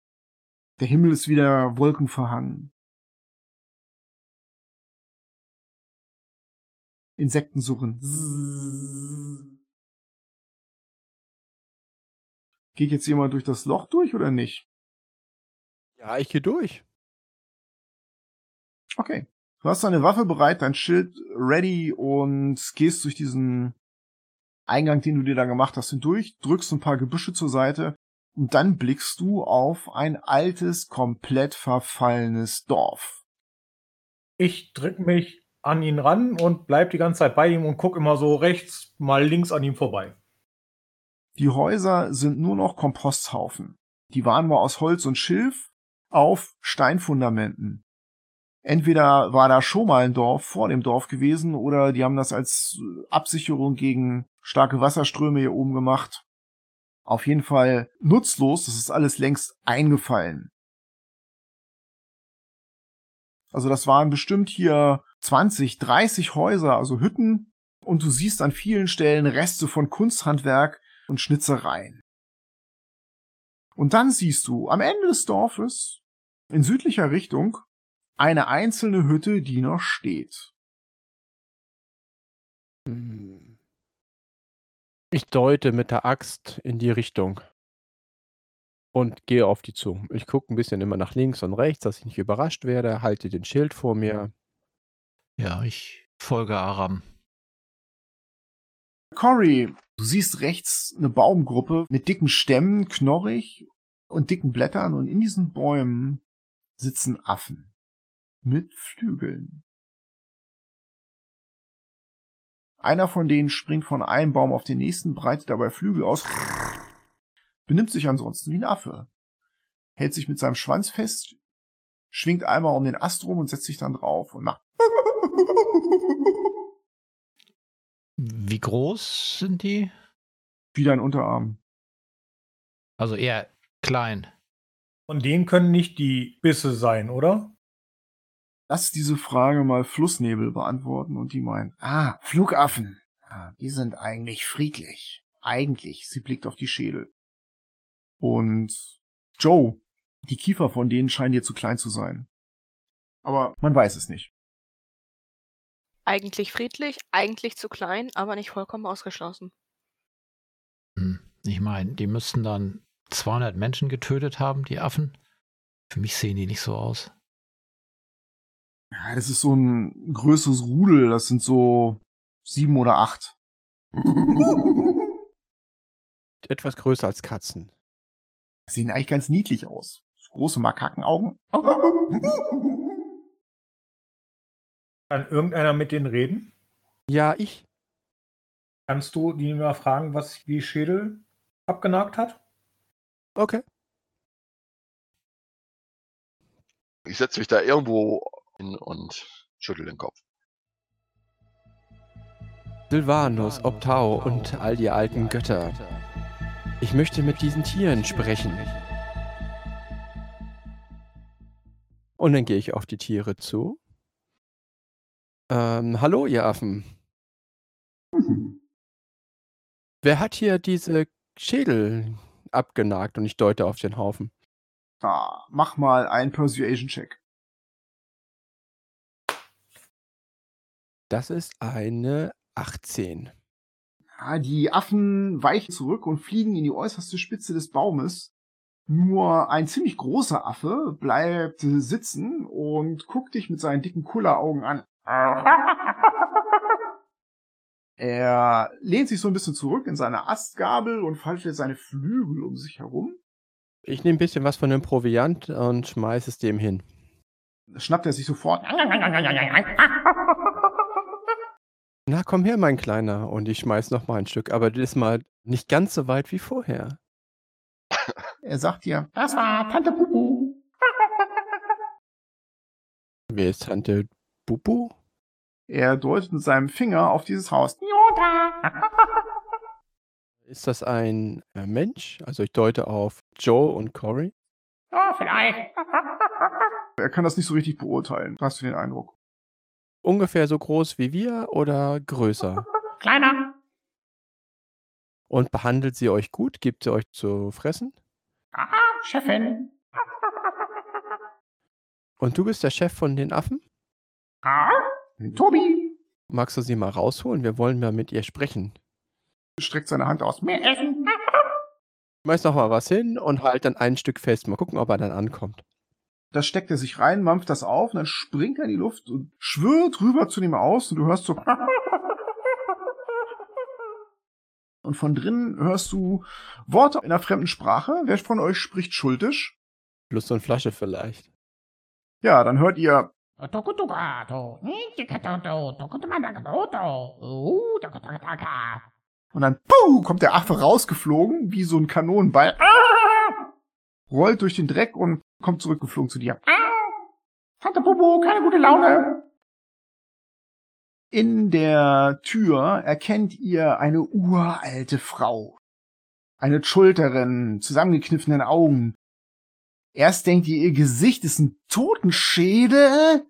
Der Himmel ist wieder wolkenverhangen. Insekten suchen. Geht jetzt jemand durch das Loch durch oder nicht? Ja, ich gehe durch. Okay. Du hast deine Waffe bereit, dein Schild ready und gehst durch diesen Eingang, den du dir da gemacht hast, hindurch, drückst ein paar Gebüsche zur Seite und dann blickst du auf ein altes, komplett verfallenes Dorf. Ich drück mich an ihn ran und bleib die ganze Zeit bei ihm und guck immer so rechts, mal links an ihm vorbei. Die Häuser sind nur noch Komposthaufen. Die waren mal aus Holz und Schilf auf Steinfundamenten. Entweder war da schon mal ein Dorf vor dem Dorf gewesen oder die haben das als Absicherung gegen starke Wasserströme hier oben gemacht. Auf jeden Fall nutzlos, das ist alles längst eingefallen. Also das waren bestimmt hier 20, 30 Häuser, also Hütten, und du siehst an vielen Stellen Reste von Kunsthandwerk und Schnitzereien. Und dann siehst du am Ende des Dorfes, in südlicher Richtung, eine einzelne Hütte, die noch steht. Hm. Ich deute mit der Axt in die Richtung und gehe auf die zu. Ich gucke ein bisschen immer nach links und rechts, dass ich nicht überrascht werde, halte den Schild vor mir. Ja, ich folge Aram. Cory, du siehst rechts eine Baumgruppe mit dicken Stämmen, knorrig und dicken Blättern und in diesen Bäumen sitzen Affen mit Flügeln. Einer von denen springt von einem Baum auf den nächsten, breitet dabei Flügel aus, benimmt sich ansonsten wie ein Affe, hält sich mit seinem Schwanz fest, schwingt einmal um den Ast rum und setzt sich dann drauf und macht. Wie groß sind die? Wie dein Unterarm. Also eher klein. Von denen können nicht die Bisse sein, oder? Lass diese Frage mal Flussnebel beantworten und die meint, ah, Flugaffen. Ah, die sind eigentlich friedlich. Eigentlich. Sie blickt auf die Schädel. Und Joe, die Kiefer von denen scheinen dir zu klein zu sein. Aber man weiß es nicht. Eigentlich friedlich, eigentlich zu klein, aber nicht vollkommen ausgeschlossen. Hm. Ich meine, die müssten dann 200 Menschen getötet haben, die Affen. Für mich sehen die nicht so aus. Ja, das ist so ein größeres Rudel. Das sind so sieben oder acht. Etwas größer als Katzen. Sehen eigentlich ganz niedlich aus. Große Makakenaugen. Kann irgendeiner mit denen reden? Ja, ich. Kannst du die mal fragen, was die Schädel abgenagt hat? Okay. Ich setze mich da irgendwo hin und schüttel den Kopf. Silvanus, Optau und all die alten Götter. Ich möchte mit diesen Tieren sprechen. Und dann gehe ich auf die Tiere zu. Ähm, hallo, ihr Affen. Wer hat hier diese Schädel abgenagt? Und ich deute auf den Haufen. Ah, mach mal einen Persuasion-Check. Das ist eine 18. Ja, die Affen weichen zurück und fliegen in die äußerste Spitze des Baumes. Nur ein ziemlich großer Affe bleibt sitzen und guckt dich mit seinen dicken Kulleraugen an. Er lehnt sich so ein bisschen zurück in seine Astgabel und faltet seine Flügel um sich herum. Ich nehme ein bisschen was von dem Proviant und schmeiße es dem hin. Schnappt er sich sofort. Na, komm her, mein Kleiner. Und ich schmeiß noch mal ein Stück, aber diesmal nicht ganz so weit wie vorher. Er sagt dir, das war Tante Bubu. Wer ist Tante Bubu? Er deutet mit seinem Finger auf dieses Haus. Ist das ein äh, Mensch? Also ich deute auf Joe und Cory. Ja, vielleicht. Er kann das nicht so richtig beurteilen. Hast du den Eindruck? Ungefähr so groß wie wir oder größer? Kleiner. Und behandelt sie euch gut? Gibt sie euch zu fressen? Ah, Chefin. Und du bist der Chef von den Affen? Ah, Tobi. Magst du sie mal rausholen? Wir wollen mal mit ihr sprechen. Streckt seine Hand aus. Mehr essen. Schmeiß noch mal was hin und halt dann ein Stück fest. Mal gucken, ob er dann ankommt. Das steckt er sich rein, mampft das auf und dann springt er in die Luft und schwirrt rüber zu dem aus und du hörst so. Und von drinnen hörst du Worte in einer fremden Sprache. Wer von euch spricht Schultisch? Lust und Flasche vielleicht. Ja, dann hört ihr. Und dann puh, kommt der Affe rausgeflogen, wie so ein Kanonenball. Rollt durch den Dreck und kommt zurückgeflogen zu dir. Vater Popo, keine gute Laune. In der Tür erkennt ihr eine uralte Frau. Eine Schulterin, zusammengekniffenen Augen. Erst denkt ihr, ihr Gesicht ist ein Totenschädel,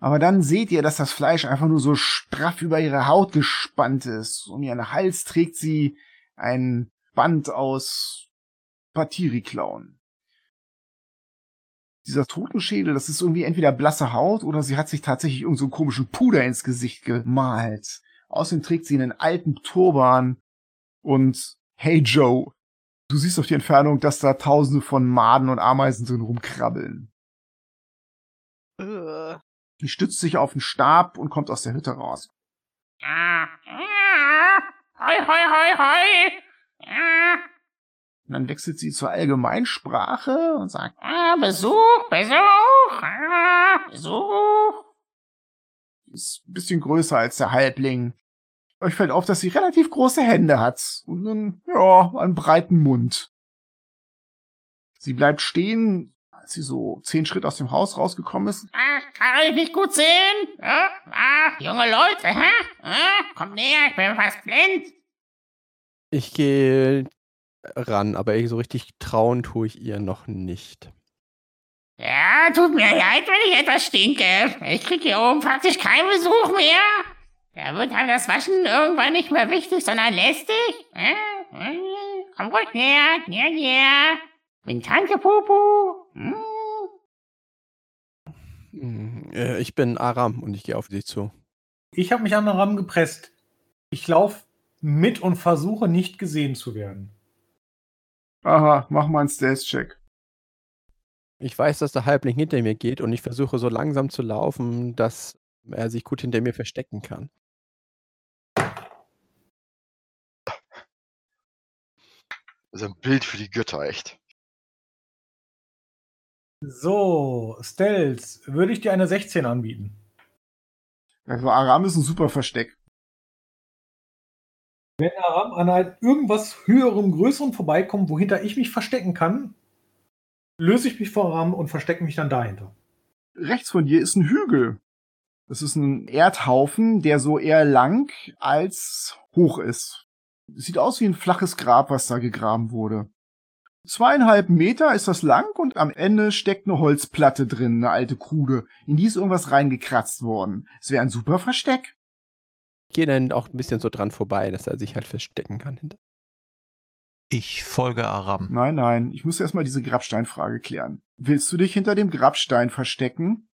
aber dann seht ihr, dass das Fleisch einfach nur so straff über ihre Haut gespannt ist. Um ihren Hals trägt sie ein Band aus Patiriklauen dieser Totenschädel, das ist irgendwie entweder blasse Haut oder sie hat sich tatsächlich irgendeinen so komischen Puder ins Gesicht gemalt. Außerdem trägt sie einen alten Turban und Hey Joe, du siehst auf die Entfernung, dass da tausende von Maden und Ameisen drin rumkrabbeln. Die stützt sich auf den Stab und kommt aus der Hütte raus. Hoi, hoi, hoi, hoi. Und dann wechselt sie zur Allgemeinsprache und sagt, ah, Besuch, Besuch, ah, Besuch. Ist ein bisschen größer als der Halbling. Euch fällt auf, dass sie relativ große Hände hat und einen, ja, einen breiten Mund. Sie bleibt stehen, als sie so zehn Schritt aus dem Haus rausgekommen ist. Ah, kann ich nicht gut sehen? Ah, ah, junge Leute, hä? Ah, kommt näher, ich bin fast blind. Ich gehe ran, aber so richtig trauen tue ich ihr noch nicht. Ja, tut mir leid, wenn ich etwas stinke. Ich kriege hier oben praktisch keinen Besuch mehr. Da wird einem das Waschen irgendwann nicht mehr wichtig, sondern lästig. Komm ruhig näher, näher, näher. Bin Tante Pupu. Hm. Hm, äh, ich bin Aram und ich gehe auf dich zu. Ich habe mich an Aram gepresst. Ich laufe mit und versuche nicht gesehen zu werden. Aha, mach mal einen Stealth-Check. Ich weiß, dass der Halbling hinter mir geht und ich versuche so langsam zu laufen, dass er sich gut hinter mir verstecken kann. Also ein Bild für die Götter, echt. So, Stealth, würde ich dir eine 16 anbieten. Also Aram ist ein super Versteck. Wenn Aram an irgendwas höherem, größerem vorbeikommt, wohinter ich mich verstecken kann, löse ich mich vor Aram und verstecke mich dann dahinter. Rechts von dir ist ein Hügel. Das ist ein Erdhaufen, der so eher lang als hoch ist. Sieht aus wie ein flaches Grab, was da gegraben wurde. Zweieinhalb Meter ist das lang und am Ende steckt eine Holzplatte drin, eine alte Krude. In die ist irgendwas reingekratzt worden. Es wäre ein super Versteck gehe dann auch ein bisschen so dran vorbei, dass er sich halt verstecken kann. Hinter. Ich folge Aram. Nein, nein, ich muss erstmal diese Grabsteinfrage klären. Willst du dich hinter dem Grabstein verstecken?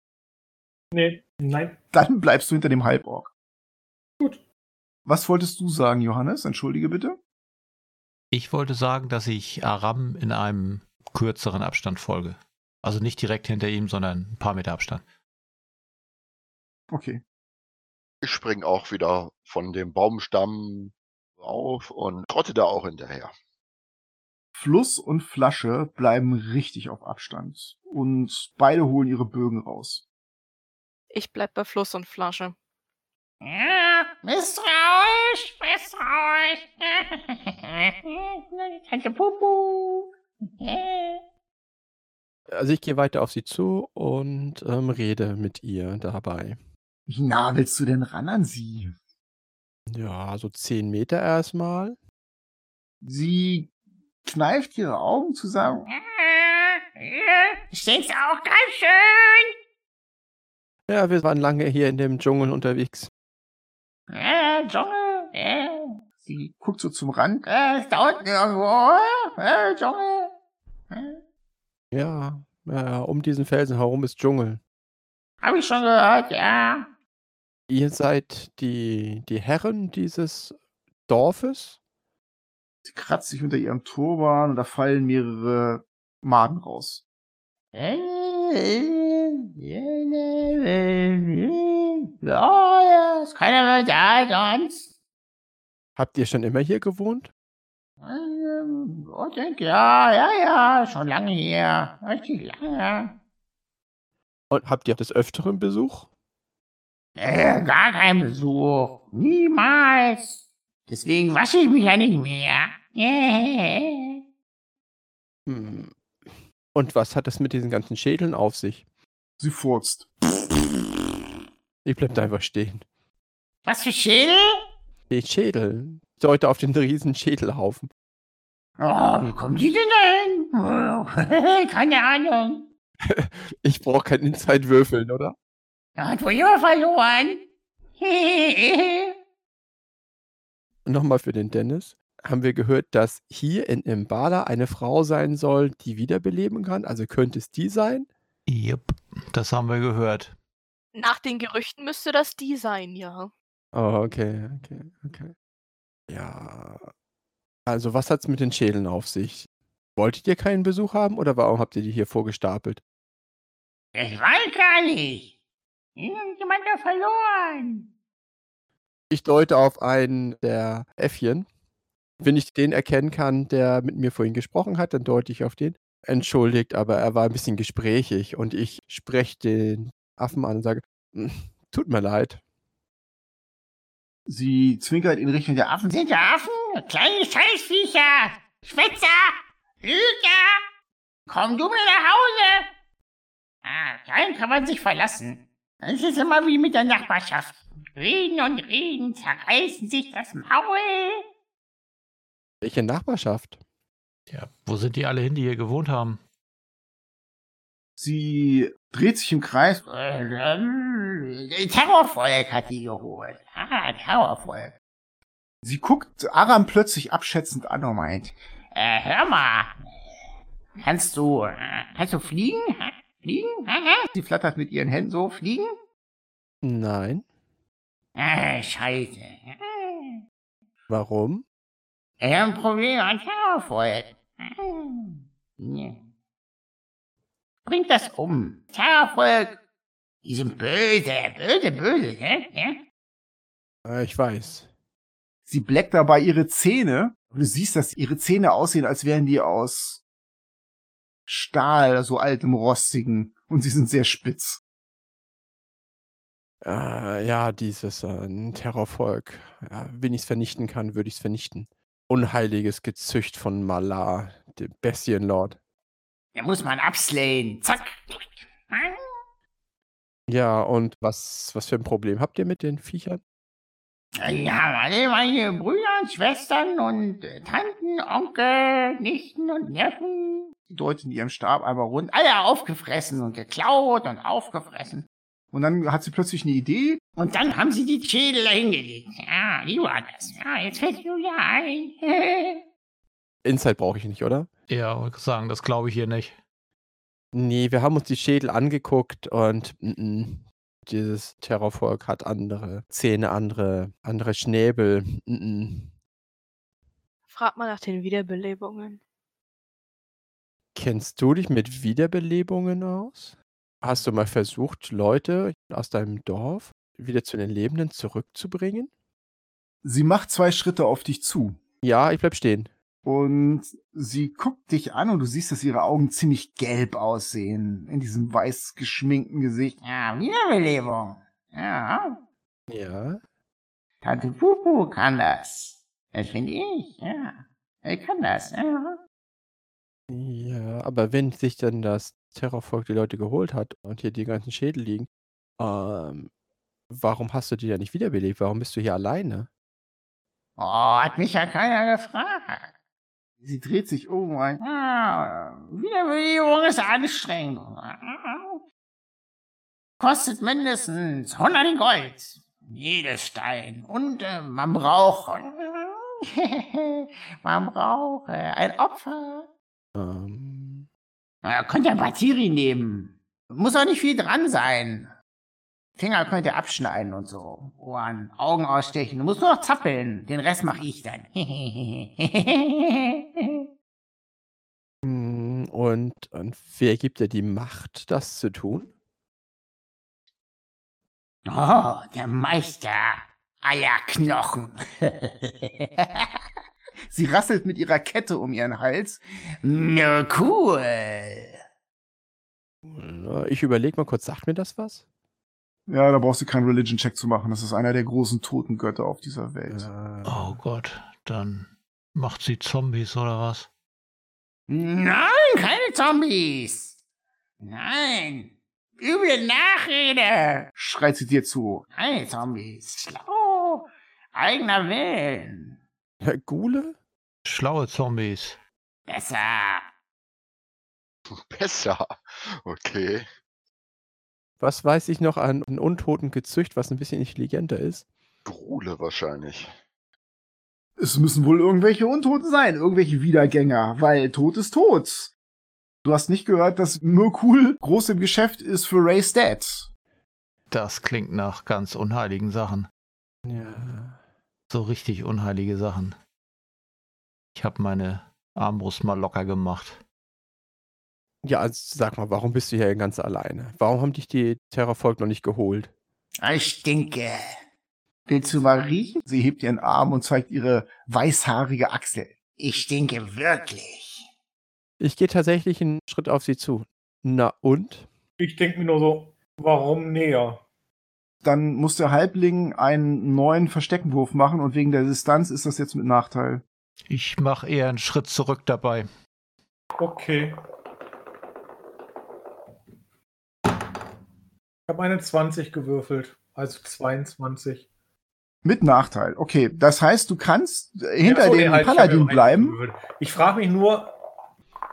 Nee, nein. Dann bleibst du hinter dem Halborg. Gut. Was wolltest du sagen, Johannes? Entschuldige bitte. Ich wollte sagen, dass ich Aram in einem kürzeren Abstand folge. Also nicht direkt hinter ihm, sondern ein paar Meter Abstand. Okay. Ich spring auch wieder von dem Baumstamm auf und trotte da auch hinterher. Fluss und Flasche bleiben richtig auf Abstand und beide holen ihre Bögen raus. Ich bleib bei Fluss und Flasche. Ja, misstrauisch, misstrauisch. Tante Pupu. Also ich gehe weiter auf sie zu und ähm, rede mit ihr dabei. Wie nah willst du denn ran an sie? Ja, so zehn Meter erstmal. Sie kneift ihre Augen zusammen. Steht's auch ganz schön. Ja, wir waren lange hier in dem Dschungel unterwegs. Ja, Dschungel. Ja. Sie guckt so zum Rand. Äh, ist da unten irgendwo. Äh, Dschungel. Ja, ja, um diesen Felsen herum ist Dschungel. Hab ich schon gehört, ja. Ihr seid die, die Herren dieses Dorfes? Sie kratzt sich unter ihrem Turban und da fallen mehrere Maden raus. Äh, Ja, ist keiner mehr da sonst. Habt ihr schon immer hier gewohnt? Ähm, Ich denke, ja, ja, ja, schon lange hier. Richtig lange. Und habt ihr des Öfteren Besuch? Äh, gar kein Besuch. Niemals. Deswegen wasche ich mich ja nicht mehr. Hm. Und was hat es mit diesen ganzen Schädeln auf sich? Sie furzt. Ich bleib da einfach stehen. Was für Schädel? Die Schädel. Ich deute auf den riesen Schädelhaufen. Oh, wie kommen die denn dahin? Keine Ahnung. Ich brauche kein Inside würfeln, oder? Da hat wohl jemand verloren. Nochmal für den Dennis. Haben wir gehört, dass hier in Imbala eine Frau sein soll, die wiederbeleben kann? Also könnte es die sein? Yep, das haben wir gehört. Nach den Gerüchten müsste das die sein, ja. Oh, okay, okay, okay. Ja. Also, was hat's mit den Schädeln auf sich? Wolltet ihr keinen Besuch haben oder warum habt ihr die hier vorgestapelt? Ich weiß gar nicht. Irgendjemand hat verloren. Ich deute auf einen der Äffchen. Wenn ich den erkennen kann, der mit mir vorhin gesprochen hat, dann deute ich auf den. Entschuldigt, aber er war ein bisschen gesprächig und ich spreche den Affen an und sage, "Hm, tut mir leid. Sie zwinkert in Richtung der Affen. Sind ja Affen? Kleine Scheißviecher. Schwätzer. Lüger. Komm du mir nach Hause. Ah, keinen kann man sich verlassen. Es ist immer wie mit der Nachbarschaft. Reden und reden, zerreißen sich das Maul. Welche Nachbarschaft? Ja, wo sind die alle hin, die hier gewohnt haben? Sie dreht sich im Kreis. Terrorvolk hat die geholt. Ah, Terrorvolk. Sie guckt Aram plötzlich abschätzend an und meint, Äh, hör mal. Kannst du, äh, kannst du fliegen? Fliegen? Hä? sie flattert mit ihren Händen so, fliegen. Nein. Äh, scheiße. Warum? Ich hab ein Problem an nee. Bringt das um. Terrorvolk. Die sind böse, böse, böse, ne? Ja? Äh, ich weiß. Sie bleckt dabei ihre Zähne. Und du siehst, dass ihre Zähne aussehen, als wären die aus Stahl, so altem Rostigen. Und sie sind sehr spitz. Äh, ja, dieses äh, ein Terrorvolk. Ja, wenn ich es vernichten kann, würde ich es vernichten. Unheiliges Gezücht von Malar, dem Bestienlord. Da muss man abslayen. Zack. Ja, und was, was für ein Problem habt ihr mit den Viechern? Ja, alle meine Brüder, Schwestern und äh, Tanten, Onkel, Nichten und Neffen. Sie deutet in ihrem Stab einmal rund. Alle aufgefressen und geklaut und aufgefressen. Und dann hat sie plötzlich eine Idee. Und dann haben sie die Schädel dahingelegt. Ja, wie war das? Ja, jetzt fällt mir wieder ein. Inside brauche ich nicht, oder? Ja, wollte sagen, das glaube ich hier nicht. Nee, wir haben uns die Schädel angeguckt und mm, mm, dieses Terrorvolk hat andere Zähne, andere, andere Schnäbel. Mm, mm. Frag mal nach den Wiederbelebungen. Kennst du dich mit Wiederbelebungen aus? Hast du mal versucht, Leute aus deinem Dorf wieder zu den Lebenden zurückzubringen? Sie macht zwei Schritte auf dich zu. Ja, ich bleib stehen. Und sie guckt dich an und du siehst, dass ihre Augen ziemlich gelb aussehen. In diesem weiß geschminkten Gesicht. Ja, Wiederbelebung. Ja, Ja. Tante Pupu kann das. Das finde ich, ja. Ich kann das, ja. Ja, aber wenn sich dann das Terrorvolk die Leute geholt hat und hier die ganzen Schädel liegen, ähm, warum hast du die ja nicht wiederbelebt? Warum bist du hier alleine? Oh, hat mich ja keiner gefragt. Sie dreht sich um und meint, Ah, Wiederbelebung ist anstrengend. Kostet mindestens 100 Gold. Jedes Stein. Und äh, man braucht. man braucht äh, ein Opfer. Ähm, Na, könnt ihr Batiri nehmen. Muss auch nicht viel dran sein. Finger könnt ihr abschneiden und so. Ohren, Augen ausstechen. Du musst nur noch zappeln. Den Rest mache ich dann. Und, und wer gibt dir die Macht, das zu tun? Oh, der Meister aller Knochen. Sie rasselt mit ihrer Kette um ihren Hals. Nur cool. Na, Ich überlege mal kurz, sagt mir das was? Ja, da brauchst du keinen Religion-Check zu machen. Das ist einer der großen toten Götter auf dieser Welt. Äh, Oh Gott, dann macht sie Zombies oder was? Nein, keine Zombies. Nein. Üble Nachrede. Schreit sie dir zu. Keine Zombies. Schlau. Eigener Willen. Herr Gule? Schlaue Zombies. Besser. Besser. Okay. Was weiß ich noch an einem untoten Gezücht, was ein bisschen intelligenter ist? Grule wahrscheinlich. Es müssen wohl irgendwelche Untoten sein, irgendwelche Wiedergänger, weil Tod ist tot. Du hast nicht gehört, dass Mirkul groß im Geschäft ist für Ray's Dad. Das klingt nach ganz unheiligen Sachen. Ja. So richtig unheilige Sachen. Ich habe meine Armbrust mal locker gemacht. Ja, also sag mal, warum bist du hier ganz alleine? Warum haben dich die Terrorvolk noch nicht geholt? Ich stinke. Willst du mal riechen? Sie hebt ihren Arm und zeigt ihre weißhaarige Achsel. Ich stinke wirklich. Ich gehe tatsächlich einen Schritt auf sie zu. Na und? Ich denke mir nur so, warum näher? Dann muss der Halbling einen neuen Versteckenwurf machen und wegen der Distanz ist das jetzt mit Nachteil. Ich mache eher einen Schritt zurück dabei. Okay. Ich habe eine 20 gewürfelt, also 22. Mit Nachteil. Okay, das heißt, du kannst hinter so, dem halt, ich Paladin eine bleiben. Ich frage mich nur,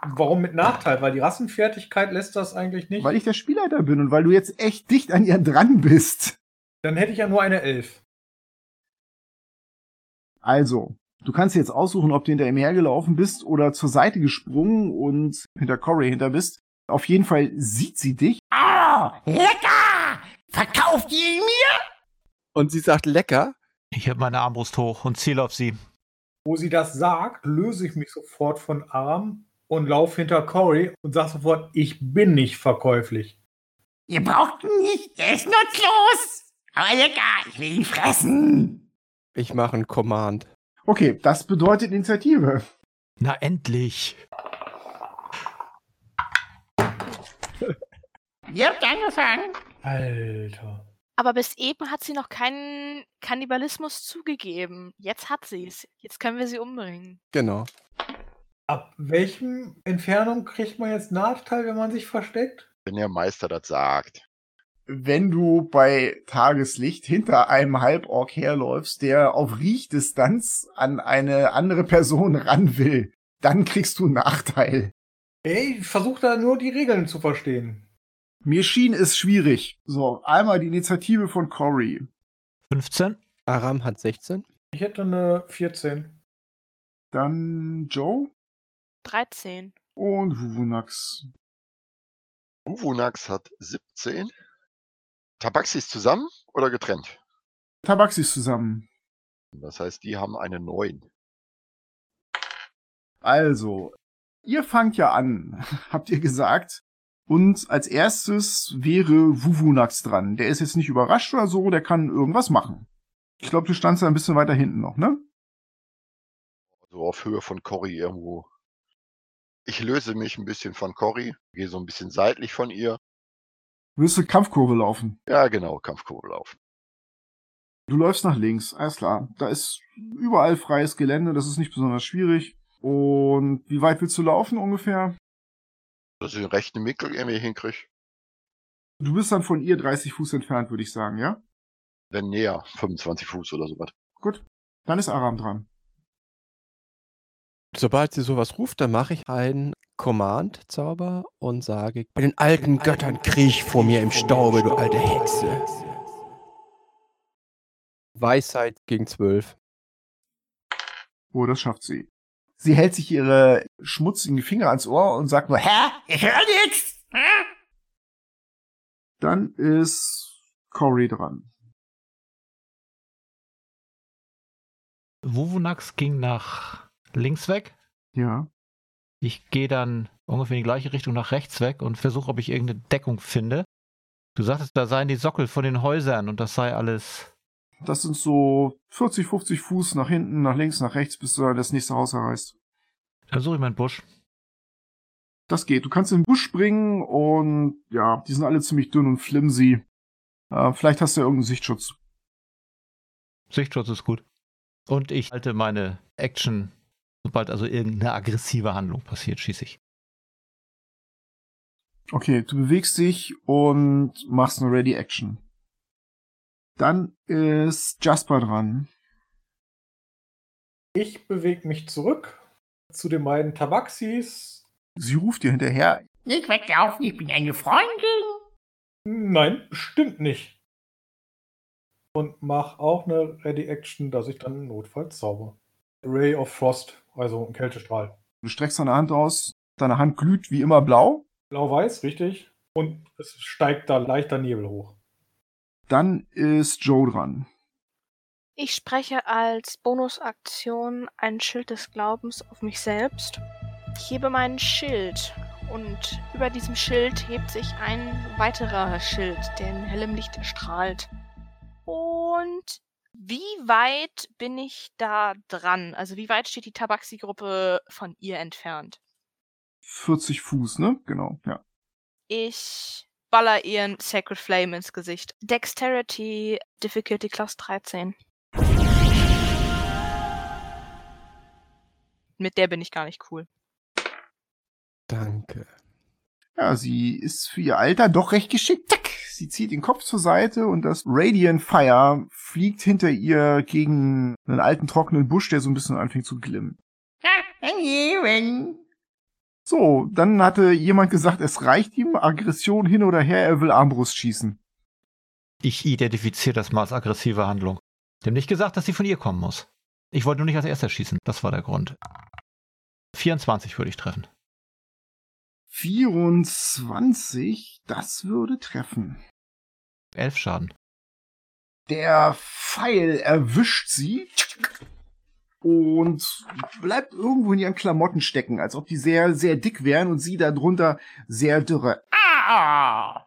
warum mit Nachteil? Weil die Rassenfertigkeit lässt das eigentlich nicht. Weil ich der Spielleiter bin und weil du jetzt echt dicht an ihr dran bist. Dann hätte ich ja nur eine 11. Also, du kannst jetzt aussuchen, ob du hinter ihm hergelaufen bist oder zur Seite gesprungen und hinter Corey hinter bist. Auf jeden Fall sieht sie dich. Oh, lecker. Verkauft ihr ihn mir? Und sie sagt lecker. Ich habe meine Armbrust hoch und ziele auf sie. Wo sie das sagt, löse ich mich sofort von Arm und laufe hinter Cory und sage sofort, ich bin nicht verkäuflich. Ihr braucht ihn nicht. Er ist nutzlos. Aber lecker. Ich will ihn fressen. Ich mache einen Command. Okay, das bedeutet Initiative. Na endlich. Ihr habt angefangen. Alter. Aber bis eben hat sie noch keinen Kannibalismus zugegeben. Jetzt hat sie es. Jetzt können wir sie umbringen. Genau. Ab welchem Entfernung kriegt man jetzt Nachteil, wenn man sich versteckt? Wenn der Meister das sagt. Wenn du bei Tageslicht hinter einem Halborg herläufst, der auf Riechdistanz an eine andere Person ran will, dann kriegst du einen Nachteil. Ey, ich versuche da nur die Regeln zu verstehen. Mir schien es schwierig. So, einmal die Initiative von Cory. 15? Aram hat 16. Ich hätte eine 14. Dann Joe 13. und Wuvunax. Uvunax hat 17. Tabaxis zusammen oder getrennt? Tabaxis zusammen. Das heißt, die haben eine 9. Also, ihr fangt ja an, habt ihr gesagt. Und als erstes wäre Wuvunax dran. Der ist jetzt nicht überrascht oder so, der kann irgendwas machen. Ich glaube, du standst da ein bisschen weiter hinten noch, ne? So auf Höhe von Cory irgendwo. Ich löse mich ein bisschen von Cory, gehe so ein bisschen seitlich von ihr. Willst du Kampfkurve laufen? Ja, genau, Kampfkurve laufen. Du läufst nach links, alles klar. Da ist überall freies Gelände, das ist nicht besonders schwierig. Und wie weit willst du laufen ungefähr? Dass ich den rechten Mickel irgendwie hinkriege. Du bist dann von ihr 30 Fuß entfernt, würde ich sagen, ja? Wenn näher, 25 Fuß oder sowas. Gut. Dann ist Aram dran. Sobald sie sowas ruft, dann mache ich einen Command-Zauber und sage, bei den alten Göttern kriech vor mir im Staube, du alte Hexe. Weisheit gegen 12. Oh, das schafft sie. Sie hält sich ihre schmutzigen Finger ans Ohr und sagt nur, hä? Ich höre nix. Hä? Dann ist Cory dran. Wuvunax ging nach links weg. Ja. Ich gehe dann ungefähr in die gleiche Richtung nach rechts weg und versuche, ob ich irgendeine Deckung finde. Du sagtest, da seien die Sockel von den Häusern und das sei alles. Das sind so 40, 50 Fuß nach hinten, nach links, nach rechts, bis du das nächste Haus erreichst. Dann suche ich meinen Busch. Das geht. Du kannst in den Busch springen und ja, die sind alle ziemlich dünn und flimsy. Äh, vielleicht hast du ja irgendeinen Sichtschutz. Sichtschutz ist gut. Und ich halte meine Action, sobald also irgendeine aggressive Handlung passiert, schieße ich. Okay, du bewegst dich und machst eine Ready Action. Dann ist Jasper dran. Ich bewege mich zurück zu den beiden Tabaxis. Sie ruft dir hinterher. Nicht weglaufen, ich bin eine Freundin. Nein, bestimmt nicht. Und mach auch eine Ready Action, dass ich dann notfalls zauber. Ray of Frost, also ein Kältestrahl. Du streckst deine Hand aus. Deine Hand glüht wie immer blau. Blau-weiß, richtig. Und es steigt da leichter Nebel hoch. Dann ist Joe dran. Ich spreche als Bonusaktion ein Schild des Glaubens auf mich selbst. Ich hebe meinen Schild und über diesem Schild hebt sich ein weiterer Schild, der in hellem Licht strahlt. Und wie weit bin ich da dran? Also wie weit steht die Tabaxi-Gruppe von ihr entfernt? 40 Fuß, ne? Genau, ja. Ich baller ihren Sacred Flame ins Gesicht. Dexterity, Difficulty Class 13. Mit der bin ich gar nicht cool. Danke. Ja, sie ist für ihr Alter doch recht geschickt. Tack! Sie zieht den Kopf zur Seite und das Radiant Fire fliegt hinter ihr gegen einen alten trockenen Busch, der so ein bisschen anfängt zu glimmen. So, dann hatte jemand gesagt, es reicht ihm, Aggression hin oder her, er will Armbrust schießen. Ich identifiziere das mal als aggressive Handlung. Dem nicht gesagt, dass sie von ihr kommen muss. Ich wollte nur nicht als erster schießen. Das war der Grund. 24 würde ich treffen. 24, das würde treffen. 11 Schaden. Der Pfeil erwischt sie und bleibt irgendwo in ihren Klamotten stecken, als ob die sehr, sehr dick wären und sie darunter sehr dürre. Ah!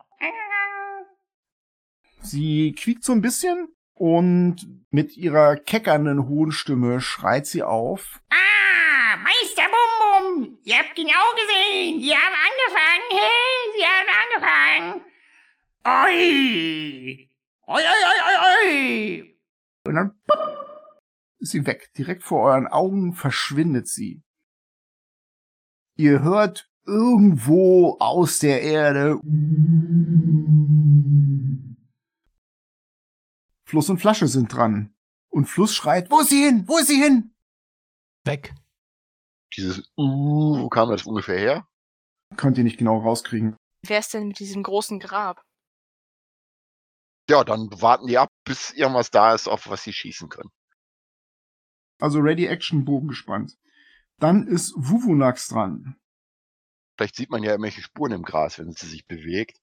Sie quiekt so ein bisschen und mit ihrer keckernden hohen Stimme schreit sie auf. Ah! Meister Bum Bum! Ihr habt genau gesehen! Sie haben angefangen! Hey! Sie haben angefangen! Oi! Oi, oi, oi, oi, oi! Und dann pop, ist sie weg. Direkt vor euren Augen verschwindet sie. Ihr hört irgendwo aus der Erde Fluss und Flasche sind dran. Und Fluss schreit, wo ist sie hin? Wo ist sie hin? Weg. Dieses uh, wo kam das ungefähr her? Könnt ihr nicht genau rauskriegen. Wer ist denn mit diesem großen Grab? Ja, dann warten die ab, bis irgendwas da ist, auf was sie schießen können. Also Ready Action Bogen gespannt. Dann ist Wuvunax dran. Vielleicht sieht man ja irgendwelche Spuren im Gras, wenn sie sich bewegt.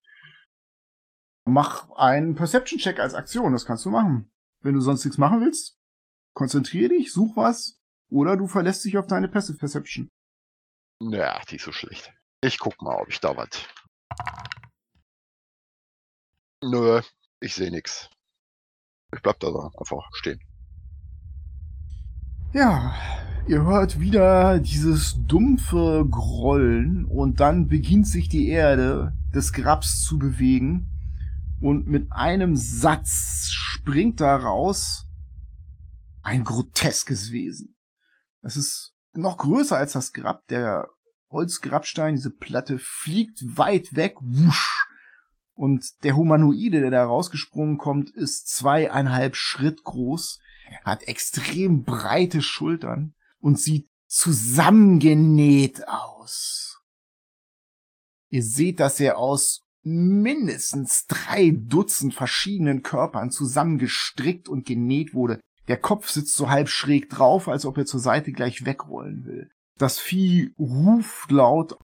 Mach einen Perception Check als Aktion, das kannst du machen. Wenn du sonst nichts machen willst, konzentrier dich, such was oder du verlässt dich auf deine Passive Perception. Naja, die ist so schlecht. Ich guck mal, ob ich da was. Nö, ich sehe nix. Ich bleib da einfach stehen. Ja, ihr hört wieder dieses dumpfe Grollen und dann beginnt sich die Erde des Grabs zu bewegen und mit einem Satz springt daraus ein groteskes Wesen. Es ist noch größer als das Grab. Der Holzgrabstein, diese Platte, fliegt weit weg. Wusch. Und der Humanoide, der da rausgesprungen kommt, ist zweieinhalb Schritt groß, hat extrem breite Schultern und sieht zusammengenäht aus. Ihr seht, dass er aus mindestens drei Dutzend verschiedenen Körpern zusammengestrickt und genäht wurde. Der Kopf sitzt so halb schräg drauf, als ob er zur Seite gleich wegrollen will. Das Vieh ruft laut,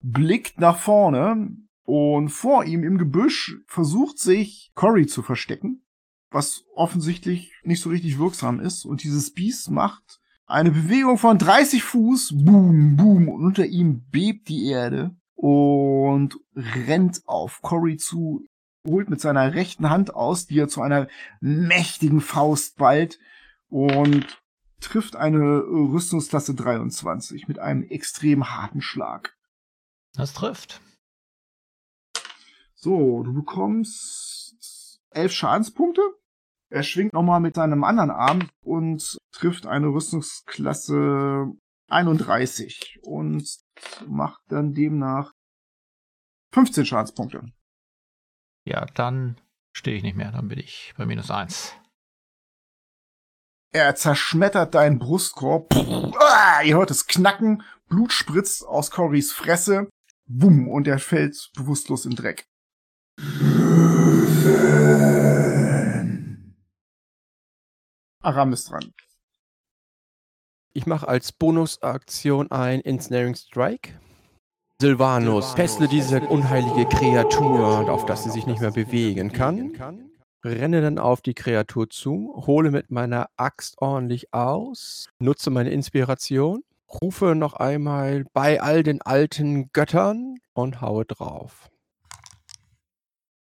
blickt nach vorne und vor ihm im Gebüsch versucht sich Cory zu verstecken, was offensichtlich nicht so richtig wirksam ist. Und dieses Biest macht Eine Bewegung von 30 Fuß, boom, boom, und unter ihm bebt die Erde und rennt auf Cory zu, holt mit seiner rechten Hand aus, die er zu einer mächtigen Faust ballt und trifft eine Rüstungsklasse 23 mit einem extrem harten Schlag. Das trifft. So, du bekommst elf Schadenspunkte. Er schwingt nochmal mit seinem anderen Arm und trifft eine Rüstungsklasse 31 und macht dann demnach 15 Schadenspunkte. Ja, dann stehe ich nicht mehr, dann bin ich bei minus 1. Er zerschmettert deinen Brustkorb. Ah, ihr hört es knacken. Blut spritzt aus Corys Fresse. Wumm, und er fällt bewusstlos im Dreck. Aram ist dran. Ich mache als Bonusaktion ein Ensnaring Strike. Silvanus, fessle diese unheilige Kreatur, auf dass sie sich nicht mehr bewegen kann. Renne dann auf die Kreatur zu, hole mit meiner Axt ordentlich aus, nutze meine Inspiration, rufe noch einmal bei all den alten Göttern und haue drauf.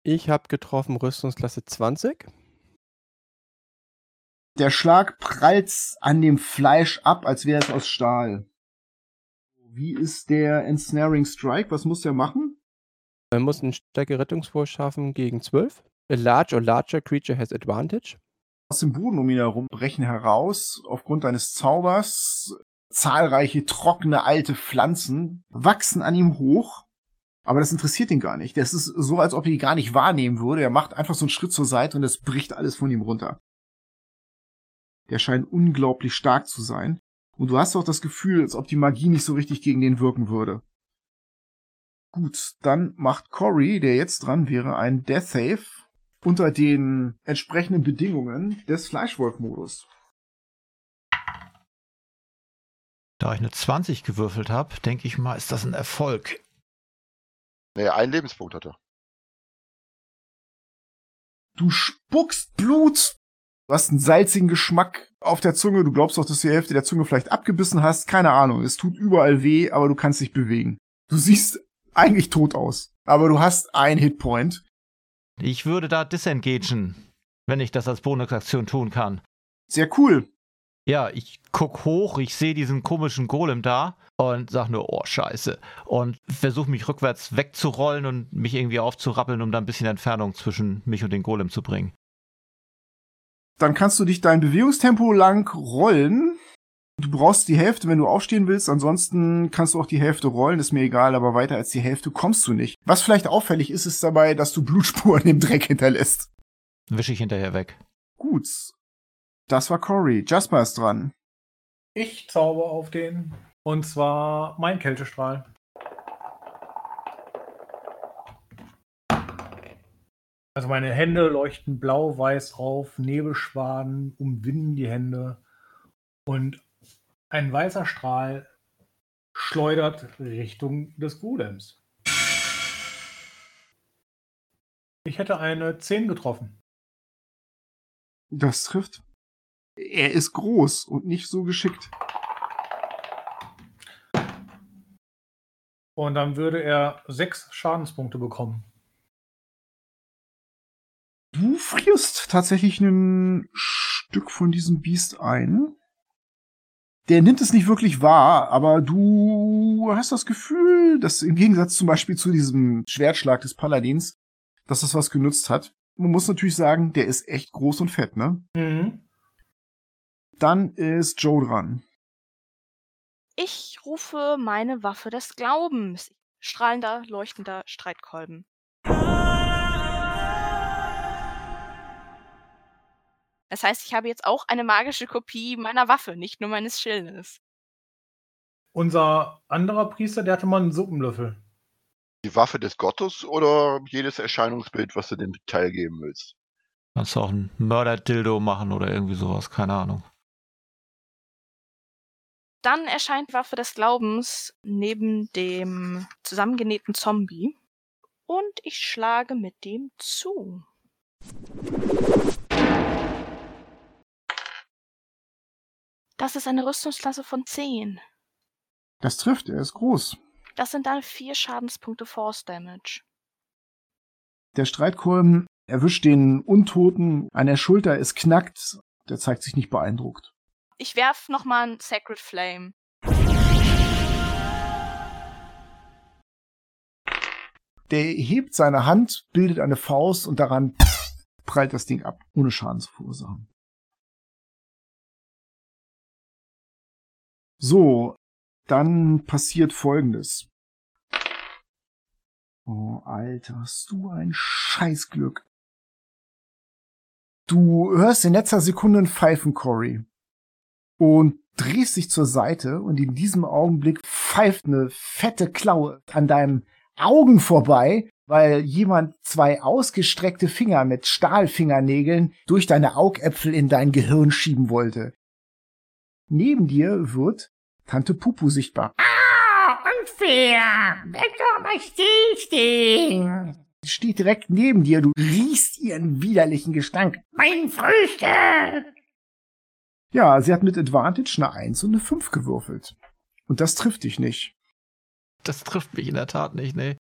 Ich habe getroffen Rüstungsklasse 20. Der Schlag prallt an dem Fleisch ab, als wäre es aus Stahl. Wie ist der Ensnaring Strike? Was muss der machen? Er muss einen Stärke-Rettungswurf schaffen gegen 12. A large or larger creature has advantage. Aus dem Boden um ihn herum brechen heraus, aufgrund eines Zaubers, zahlreiche trockene alte Pflanzen, wachsen an ihm hoch. Aber das interessiert ihn gar nicht. Das ist so, als ob er die gar nicht wahrnehmen würde. Er macht einfach so einen Schritt zur Seite und es bricht alles von ihm runter. Der scheint unglaublich stark zu sein. Und du hast auch das Gefühl, als ob die Magie nicht so richtig gegen den wirken würde. Gut, dann macht Cory, der jetzt dran wäre, einen Death Save unter den entsprechenden Bedingungen des Fleischwolf-Modus. Da ich eine 20 gewürfelt habe, denke ich mal, ist das ein Erfolg. Nee, einen Lebenspunkt hat er. Du spuckst Blut. Du hast einen salzigen Geschmack auf der Zunge. Du glaubst auch, dass du die Hälfte der Zunge vielleicht abgebissen hast. Keine Ahnung. Es tut überall weh, aber du kannst dich bewegen. Du siehst eigentlich tot aus. Aber du hast einen Hitpoint. Ich würde da disengagen, wenn ich das als Bonusaktion tun kann. Sehr cool. Ja, ich guck hoch, ich sehe diesen komischen Golem da und sag nur, oh Scheiße. Und versuche mich rückwärts wegzurollen und mich irgendwie aufzurappeln, um da ein bisschen Entfernung zwischen mich und den Golem zu bringen. Dann kannst du dich dein Bewegungstempo lang rollen. Du brauchst die Hälfte, wenn du aufstehen willst. Ansonsten kannst du auch die Hälfte rollen, ist mir egal, aber weiter als die Hälfte kommst du nicht. Was vielleicht auffällig ist, ist dabei, dass du Blutspuren im Dreck hinterlässt. Wische ich hinterher weg. Gut. Das war Cory. Jasper ist dran. Ich zauber auf den. Und zwar mein Kältestrahl. Also meine Hände leuchten blau-weiß auf, Nebelschwaden umwinden die Hände und ein weißer Strahl schleudert Richtung des Golems. Ich hätte eine 10 getroffen. Das trifft. Er ist groß und nicht so geschickt. Und dann würde er sechs Schadenspunkte bekommen. Du frierst tatsächlich ein Stück von diesem Biest ein. Der nimmt es nicht wirklich wahr, aber du hast das Gefühl, dass im Gegensatz zum Beispiel zu diesem Schwertschlag des Paladins, dass das was genutzt hat. Man muss natürlich sagen, der ist echt groß und fett, ne? Mhm. Dann ist Joe dran. Ich rufe meine Waffe des Glaubens. Strahlender, leuchtender Streitkolben. Das heißt, ich habe jetzt auch eine magische Kopie meiner Waffe, nicht nur meines Schildes. Unser anderer Priester, der hatte mal einen Suppenlöffel. Die Waffe des Gottes oder jedes Erscheinungsbild, was du dem teilgeben willst? Kannst du auch ein Mörder-Dildo machen oder irgendwie sowas, keine Ahnung. Dann erscheint Waffe des Glaubens neben dem zusammengenähten Zombie. Und ich schlage mit dem zu. Das ist eine Rüstungsklasse von 10. Das trifft, er ist groß. Das sind dann vier Schadenspunkte Force Damage. Der Streitkolben erwischt den Untoten an der Schulter, es knackt. Der zeigt sich nicht beeindruckt. Ich werf nochmal ein Sacred Flame. Der hebt seine Hand, bildet eine Faust und daran prallt das Ding ab, ohne Schaden zu verursachen. So, dann passiert Folgendes. Oh, Alter, hast du ein Scheißglück. Du hörst in letzter Sekunde ein Pfeifen, Cory. Und drehst dich zur Seite und in diesem Augenblick pfeift eine fette Klaue an deinem Augen vorbei, weil jemand zwei ausgestreckte Finger mit Stahlfingernägeln durch deine Augäpfel in dein Gehirn schieben wollte. Neben dir wird Tante Pupu sichtbar. Ah, unfair! Bleib doch mal! Sie steht direkt neben dir, du riechst ihren widerlichen Gestank. Mein Frühstück! Ja, sie hat mit Advantage eine 1 und eine 5 gewürfelt. Und das trifft dich nicht. Das trifft mich in der Tat nicht, nee.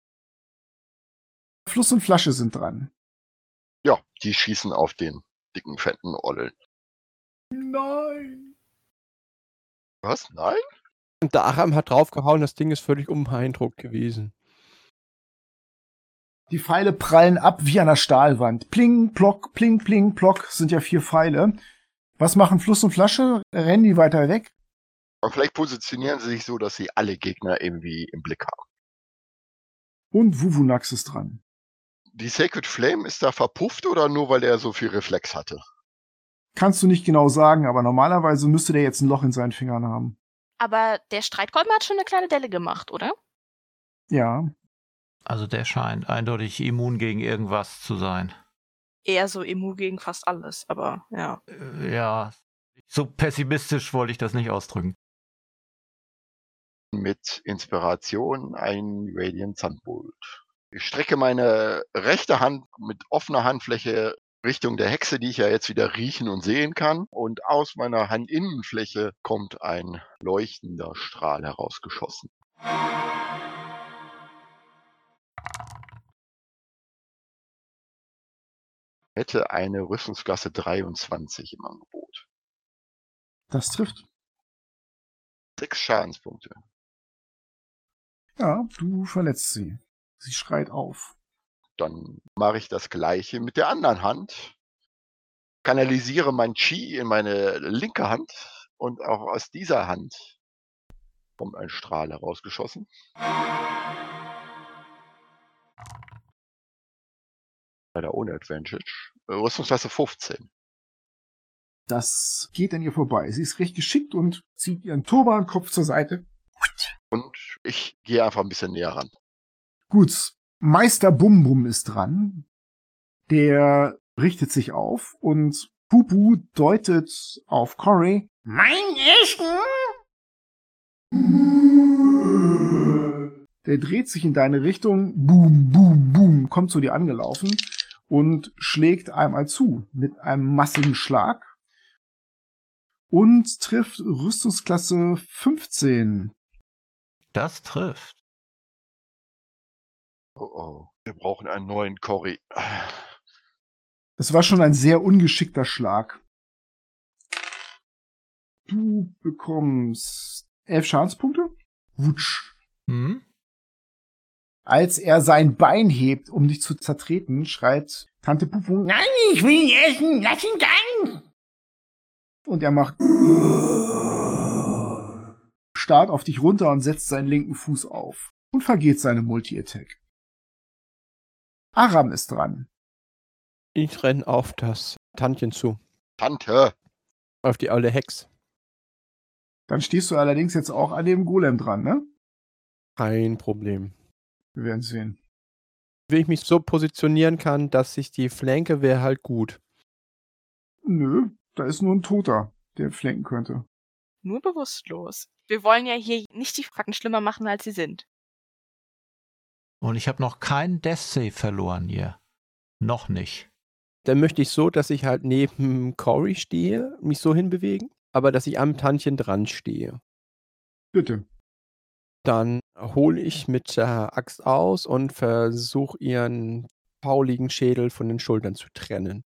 Fluss und Flasche sind dran. Ja, die schießen auf den dicken, fetten Ollen. Nein. Was? Nein? Und der Aram hat draufgehauen, das Ding ist völlig unbeeindruckt gewesen. Die Pfeile prallen ab wie an der Stahlwand. Pling, plock, pling, pling, plock sind ja vier Pfeile. Was machen Fluss und Flasche? Rennen die weiter weg? Aber vielleicht positionieren sie sich so, dass sie alle Gegner irgendwie im Blick haben. Und Wuvunax ist dran. Die Sacred Flame ist da verpufft oder nur weil er so viel Reflex hatte? Kannst du nicht genau sagen, aber normalerweise müsste der jetzt ein Loch in seinen Fingern haben. Aber der Streitkolben hat schon eine kleine Delle gemacht, oder? Ja. Also der scheint eindeutig immun gegen irgendwas zu sein. Eher so immun gegen fast alles, aber ja. Äh, Ja, so pessimistisch wollte ich das nicht ausdrücken. Mit Inspiration ein Radiant Sunbolt. Ich strecke meine rechte Hand mit offener Handfläche Richtung der Hexe, die ich ja jetzt wieder riechen und sehen kann. Und aus meiner Handinnenfläche kommt ein leuchtender Strahl herausgeschossen. Hätte eine Rüstungsklasse 23 im Angebot. Das trifft. Sechs Schadenspunkte. Ja, du verletzt sie. Sie schreit auf. Dann mache ich das gleiche mit der anderen Hand. Kanalisiere mein Chi in meine linke Hand und auch aus dieser Hand kommt ein Strahl herausgeschossen. Leider ohne Advantage. Äh, Rüstungsklasse 15. Das geht an ihr vorbei. Sie ist recht geschickt und zieht ihren Turbankopf zur Seite. Und ich gehe einfach ein bisschen näher ran. Gut, Meister Bum Bum ist dran. Der richtet sich auf und Pupu deutet auf Cory. Mein Essen? Der dreht sich in deine Richtung, boom, boom, boom, kommt zu dir angelaufen und schlägt einmal zu mit einem massigen Schlag und trifft Rüstungsklasse 15. Das trifft. Oh oh. Wir brauchen einen neuen Cory. Das war schon ein sehr ungeschickter Schlag. Du bekommst elf Schadenspunkte. Wutsch. Hm? Als er sein Bein hebt, um dich zu zertreten, schreit Tante Pupu Nein, ich will ihn essen. Lass ihn ganz. und er macht starrt auf dich runter und setzt seinen linken Fuß auf und vergeht seine Multi-Attack. Aram ist dran. Ich renn auf das Tantchen zu. Tante! Auf die alte Hex. Dann stehst du allerdings jetzt auch an dem Golem dran, ne? Kein Problem. Wir werden sehen. Wenn ich mich so positionieren kann, dass ich die Flanke wäre halt gut. Nö, da ist nur ein Toter, der flanken könnte. Nur bewusstlos. Wir wollen ja hier nicht die Fragen schlimmer machen, als sie sind. Und ich habe noch keinen Death Save verloren hier. Noch nicht. Dann möchte ich so, dass ich halt neben Cory stehe, mich so hinbewegen. aber dass ich am Tantchen dran stehe. Bitte. Dann hole ich mit der Axt aus und versuche ihren fauligen Schädel von den Schultern zu trennen.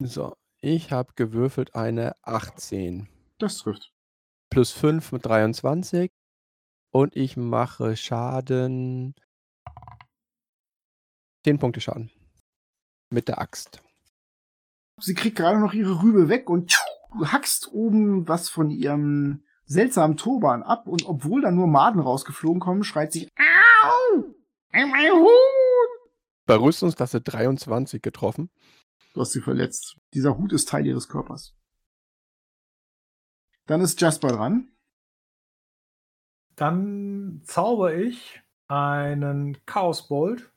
So, ich habe gewürfelt eine 18 Das trifft. plus 5 mit 23 und ich mache Schaden 10 Punkte Schaden mit der Axt. Sie kriegt gerade noch ihre Rübe weg und hackst oben was von ihrem seltsamen Turban ab und obwohl da nur Maden rausgeflogen kommen, schreit sie Au! Mein Hut! Bei Rüstungsklasse 23 getroffen. Du hast sie verletzt. Dieser Hut ist Teil ihres Körpers. Dann ist Jasper dran. Dann zauber ich einen Chaosbolt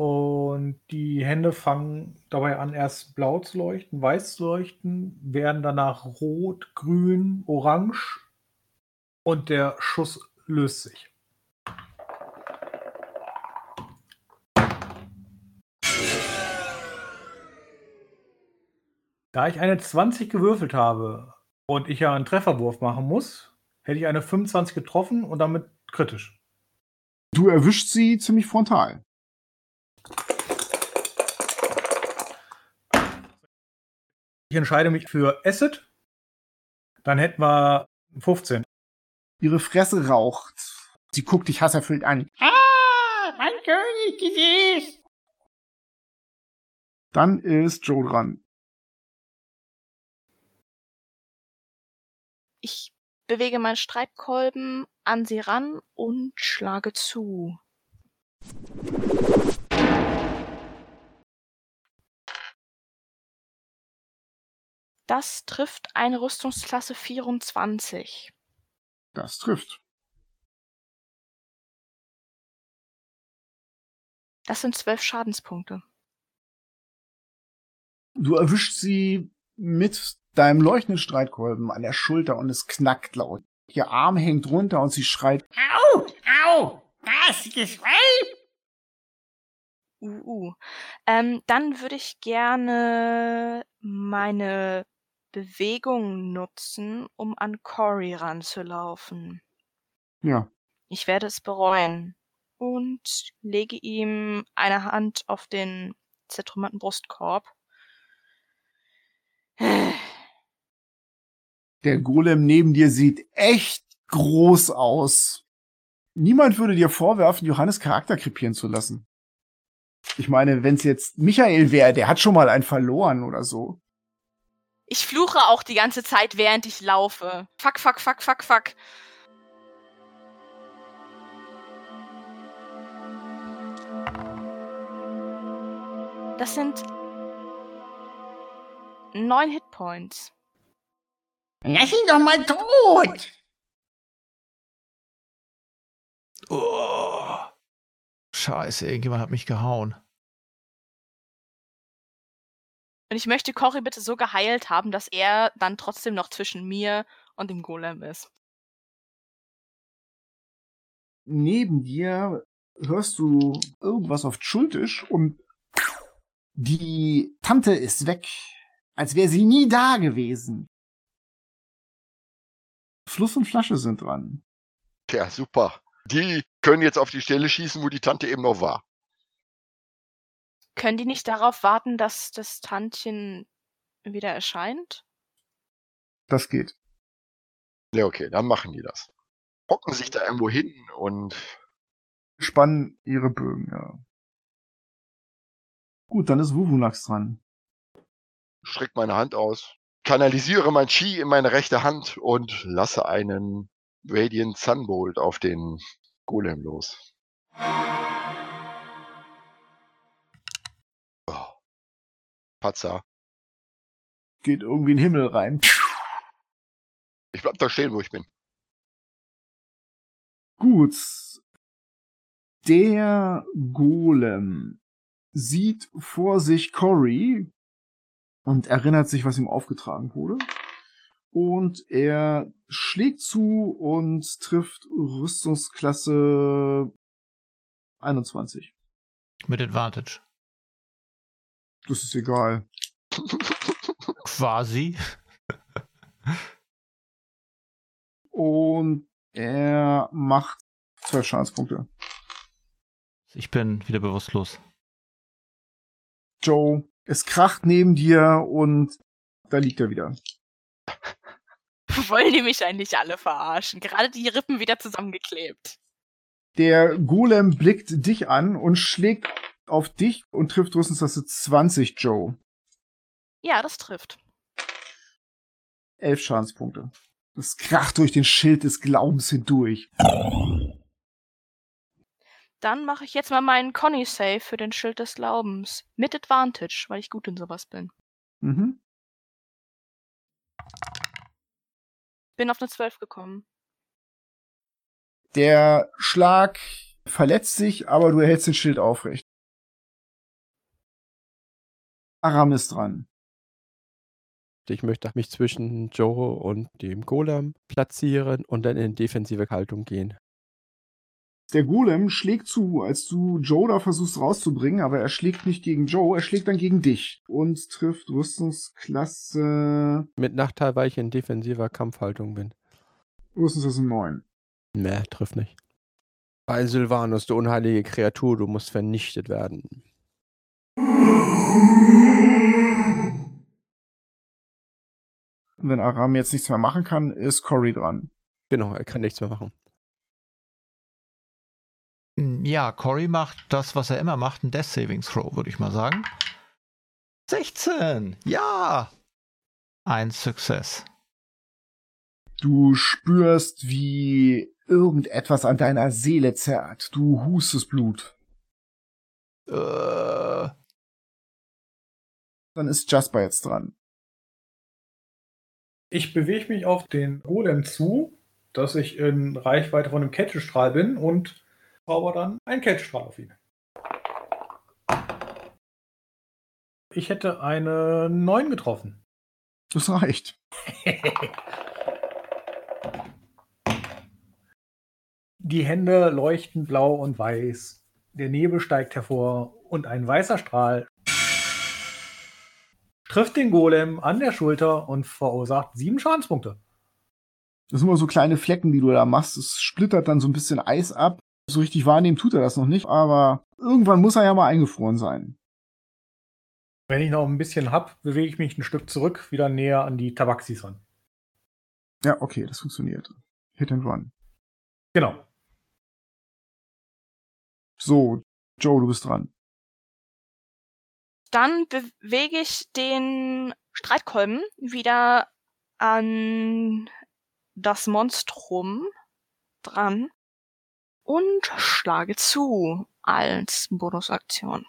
und die Hände fangen dabei an, erst blau zu leuchten, weiß zu leuchten, werden danach rot, grün, orange und der Schuss löst sich. Da ich eine 20 gewürfelt habe und ich ja einen Trefferwurf machen muss, hätte ich eine 25 getroffen und damit kritisch. Du erwischt sie ziemlich frontal. Ich entscheide mich für Acid. Dann hätten wir 15. Ihre Fresse raucht. Sie guckt dich hasserfüllt an. Ah, mein Königgesicht! Dann ist Joe dran. Ich bewege meinen Streitkolben an sie ran und schlage zu. Das trifft eine Rüstungsklasse 24. Das trifft. Das sind zwölf Schadenspunkte. Du erwischt sie mit deinem leuchtenden Streitkolben an der Schulter und es knackt laut. Ihr Arm hängt runter und sie schreit. Au! Au! Gastiges Weib! Uh, uh. Ähm, dann würde ich gerne meine Bewegung nutzen, um an Cory ranzulaufen. Ja, Ich werde es bereuen und lege ihm eine Hand auf den zertrümmerten Brustkorb. der Golem neben dir sieht echt groß aus. Niemand würde dir vorwerfen, Johannes Charakter krepieren zu lassen. Ich meine, wenn es jetzt Michael wäre, der hat schon mal einen verloren oder so. Ich fluche auch die ganze Zeit, während ich laufe. Fuck, fuck, fuck, fuck, fuck. Das sind neun Hitpoints. Lass ihn doch mal tot! Oh. Scheiße, irgendjemand hat mich gehauen. Und ich möchte Cory bitte so geheilt haben, dass er dann trotzdem noch zwischen mir und dem Golem ist. Neben dir hörst du irgendwas auf Schultisch und die Tante ist weg, als wäre sie nie da gewesen. Fluss und Flasche sind dran. Tja, super. Die können jetzt auf die Stelle schießen, wo die Tante eben noch war. Können die nicht darauf warten, dass das Tantchen wieder erscheint? Das geht. Ja, okay, dann machen die das. Hocken sich da irgendwo hin und Spannen ihre Bögen, ja. Gut, dann ist Wuvunax dran. strecke meine Hand aus, kanalisiere mein Chi in meine rechte Hand und lasse einen Radiant Sunbolt auf den Golem los. Patzer. Geht irgendwie in den Himmel rein. Ich bleib da stehen, wo ich bin. Gut. Der Golem sieht vor sich Cory und erinnert sich, was ihm aufgetragen wurde. Und er schlägt zu und trifft Rüstungsklasse 21. Mit Advantage. Das ist egal. Quasi. Und er macht zwölf Schadenspunkte. Ich bin wieder bewusstlos. Joe, es kracht neben dir und da liegt er wieder. Wollen die mich eigentlich alle verarschen? Gerade die Rippen wieder zusammengeklebt. Der Golem blickt dich an und schlägt auf dich und trifft Rüstungstaste 20, Joe. Ja, das trifft. Elf Schadenspunkte. Das kracht durch den Schild des Glaubens hindurch. Dann mache ich jetzt mal meinen Conny-Save für den Schild des Glaubens. Mit Advantage, weil ich gut in sowas bin. Mhm. Bin auf eine 12 gekommen. Der Schlag verletzt sich, aber du erhältst den Schild aufrecht. Aram ist dran. Ich möchte mich zwischen Joe und dem Golem platzieren und dann in defensive Haltung gehen. Der Golem schlägt zu, als du Joe da versuchst rauszubringen, aber er schlägt nicht gegen Joe, er schlägt dann gegen dich und trifft Rüstungsklasse. Mit Nachteil, weil ich in defensiver Kampfhaltung bin. Rüstungsklasse 9. Nee, trifft nicht. Bei Sylvanus, du unheilige Kreatur, du musst vernichtet werden. Wenn Aram jetzt nichts mehr machen kann, ist Cory dran. Genau, er kann nichts mehr machen. Hm, Ja, Cory macht das, was er immer macht, ein Death Savings Throw, würde ich mal sagen. 16! Ja! Ein Success. Du spürst, wie irgendetwas an deiner Seele zerrt. Du hustest Blut. Äh, Dann ist Jasper jetzt dran. Ich bewege mich auf den Golem zu, dass ich in Reichweite von einem Kettenstrahl bin und zauber dann einen Kettenstrahl auf ihn. Ich hätte eine 9 getroffen. Das reicht. Die Hände leuchten blau und weiß. Der Nebel steigt hervor und ein weißer Strahl trifft den Golem an der Schulter und verursacht sieben Schadenspunkte. Das sind immer so kleine Flecken, die du da machst. Es splittert dann so ein bisschen Eis ab. So richtig wahrnehmen tut er das noch nicht, aber irgendwann muss er ja mal eingefroren sein. Wenn ich noch ein bisschen hab, bewege ich mich ein Stück zurück, wieder näher an die Tabaxis ran. Ja, okay, das funktioniert. Hit and run. Genau. So, Joe, du bist dran. Dann bewege ich den Streitkolben wieder an das Monstrum dran und schlage zu als Bonusaktion.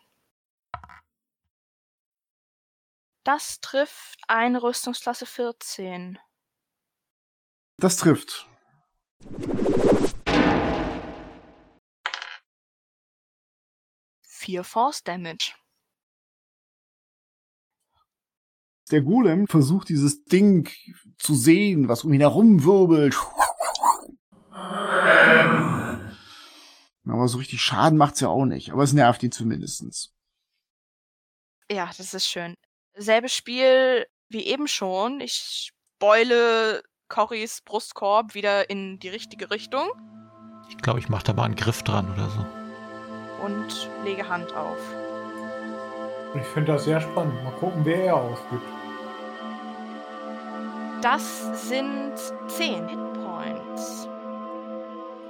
Das trifft eine Rüstungsklasse 14. Das trifft. Vier Force Damage. Der Golem versucht dieses Ding zu sehen, was um ihn herum wirbelt. Aber so richtig Schaden macht's ja auch nicht. Aber es nervt ihn zumindestens. Ja, das ist schön. Selbes Spiel wie eben schon. Ich beule Corys Brustkorb wieder in die richtige Richtung ich glaube, ich mache da mal einen Griff dran oder so. und lege Hand auf. Ich finde das sehr spannend. Mal gucken, wer er ausgibt. Das sind 10 Hitpoints.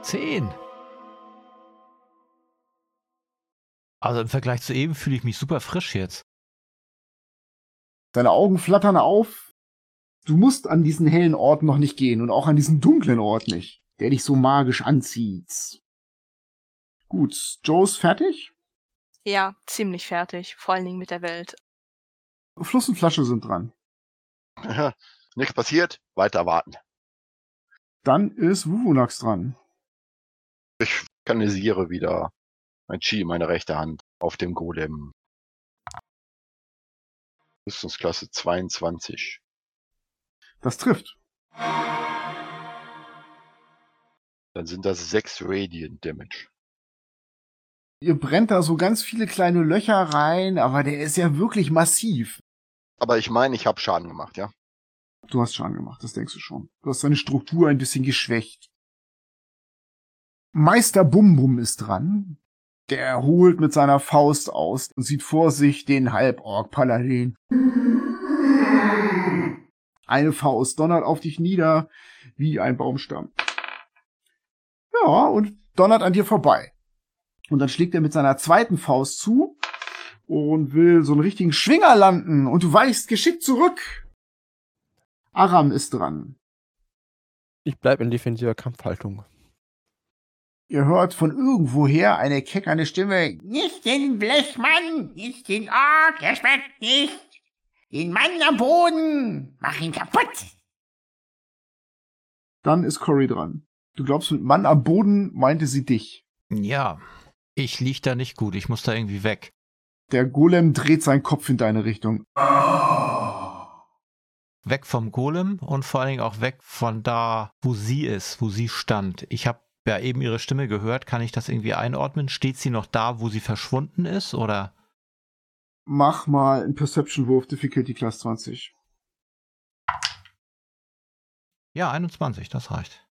Zehn! Also im Vergleich zu eben fühle ich mich super frisch jetzt. Deine Augen flattern auf. Du musst an diesen hellen Ort noch nicht gehen und auch an diesen dunklen Ort nicht, der dich so magisch anzieht. Gut, Joe ist fertig. Ja, ziemlich fertig. Vor allen Dingen mit der Welt. Fluss und Flasche sind dran. Nichts passiert, weiter warten. Dann ist Wuvunax dran. Ich kanalisiere wieder mein Chi, meine rechte Hand, auf dem Golem. Rüstungsklasse 22. Das trifft. Dann sind das 6 Radiant Damage. Ihr brennt da so ganz viele kleine Löcher rein, aber der ist ja wirklich massiv. Aber ich meine, ich habe Schaden gemacht, ja? Du hast Schaden gemacht, das denkst du schon. Du hast seine Struktur ein bisschen geschwächt. Meister Bum Bum ist dran. Der holt mit seiner Faust aus und sieht vor sich den Halborg-Paladin. Eine Faust donnert auf dich nieder wie ein Baumstamm. Ja, und donnert an dir vorbei. Und dann schlägt er mit seiner zweiten Faust zu und will so einen richtigen Schwinger landen und du weichst geschickt zurück. Aram ist dran. Ich bleibe in defensiver Kampfhaltung. Ihr hört von irgendwoher eine keckernde Stimme. Nicht den Blechmann, nicht den Ork, er schmeckt nicht. Den Mann am Boden, mach ihn kaputt. Dann ist Cory dran. Du glaubst, mit Mann am Boden meinte sie dich. Ja, ich lieg da nicht gut. Ich muss da irgendwie weg. Der Golem dreht seinen Kopf in deine Richtung. Weg vom Golem und vor allen Dingen auch weg von da, wo sie ist, wo sie stand. Ich habe ja eben ihre Stimme gehört. Kann ich das irgendwie einordnen? Steht sie noch da, wo sie verschwunden ist, oder? Mach mal einen Perception-Wurf, Difficulty Class 20. Ja, 21, das reicht.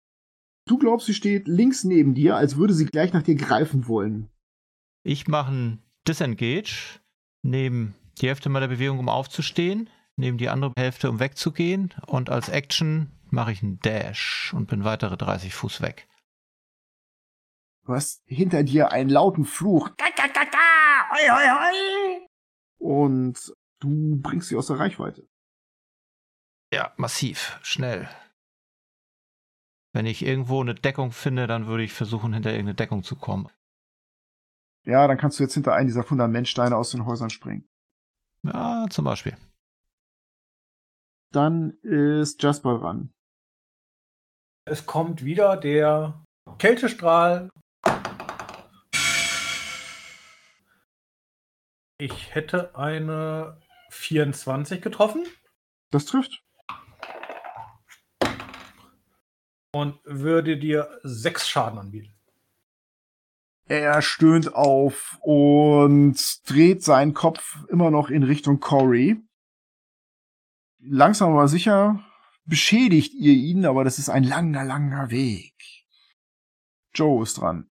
Du glaubst, sie steht links neben dir, als würde sie gleich nach dir greifen wollen. Ich mache ein Disengage, nehme die Hälfte meiner Bewegung, um aufzustehen, nehme die andere Hälfte, um wegzugehen und als Action mache ich einen Dash und bin weitere 30 Fuß weg. Du hast hinter dir einen lauten Fluch und du bringst sie aus der Reichweite. Ja, massiv, schnell. Wenn ich irgendwo eine Deckung finde, dann würde ich versuchen, hinter irgendeine Deckung zu kommen. Ja, dann kannst du jetzt hinter einen dieser Fundamentsteine aus den Häusern springen. Ja, zum Beispiel. Dann ist Jasper dran. Es kommt wieder der Kältestrahl. Ich hätte eine 24 getroffen Das trifft. und würde dir sechs Schaden anbieten. Er stöhnt auf und dreht seinen Kopf immer noch in Richtung Cory. Langsam aber sicher beschädigt ihr ihn, aber das ist ein langer, langer Weg. Joe ist dran.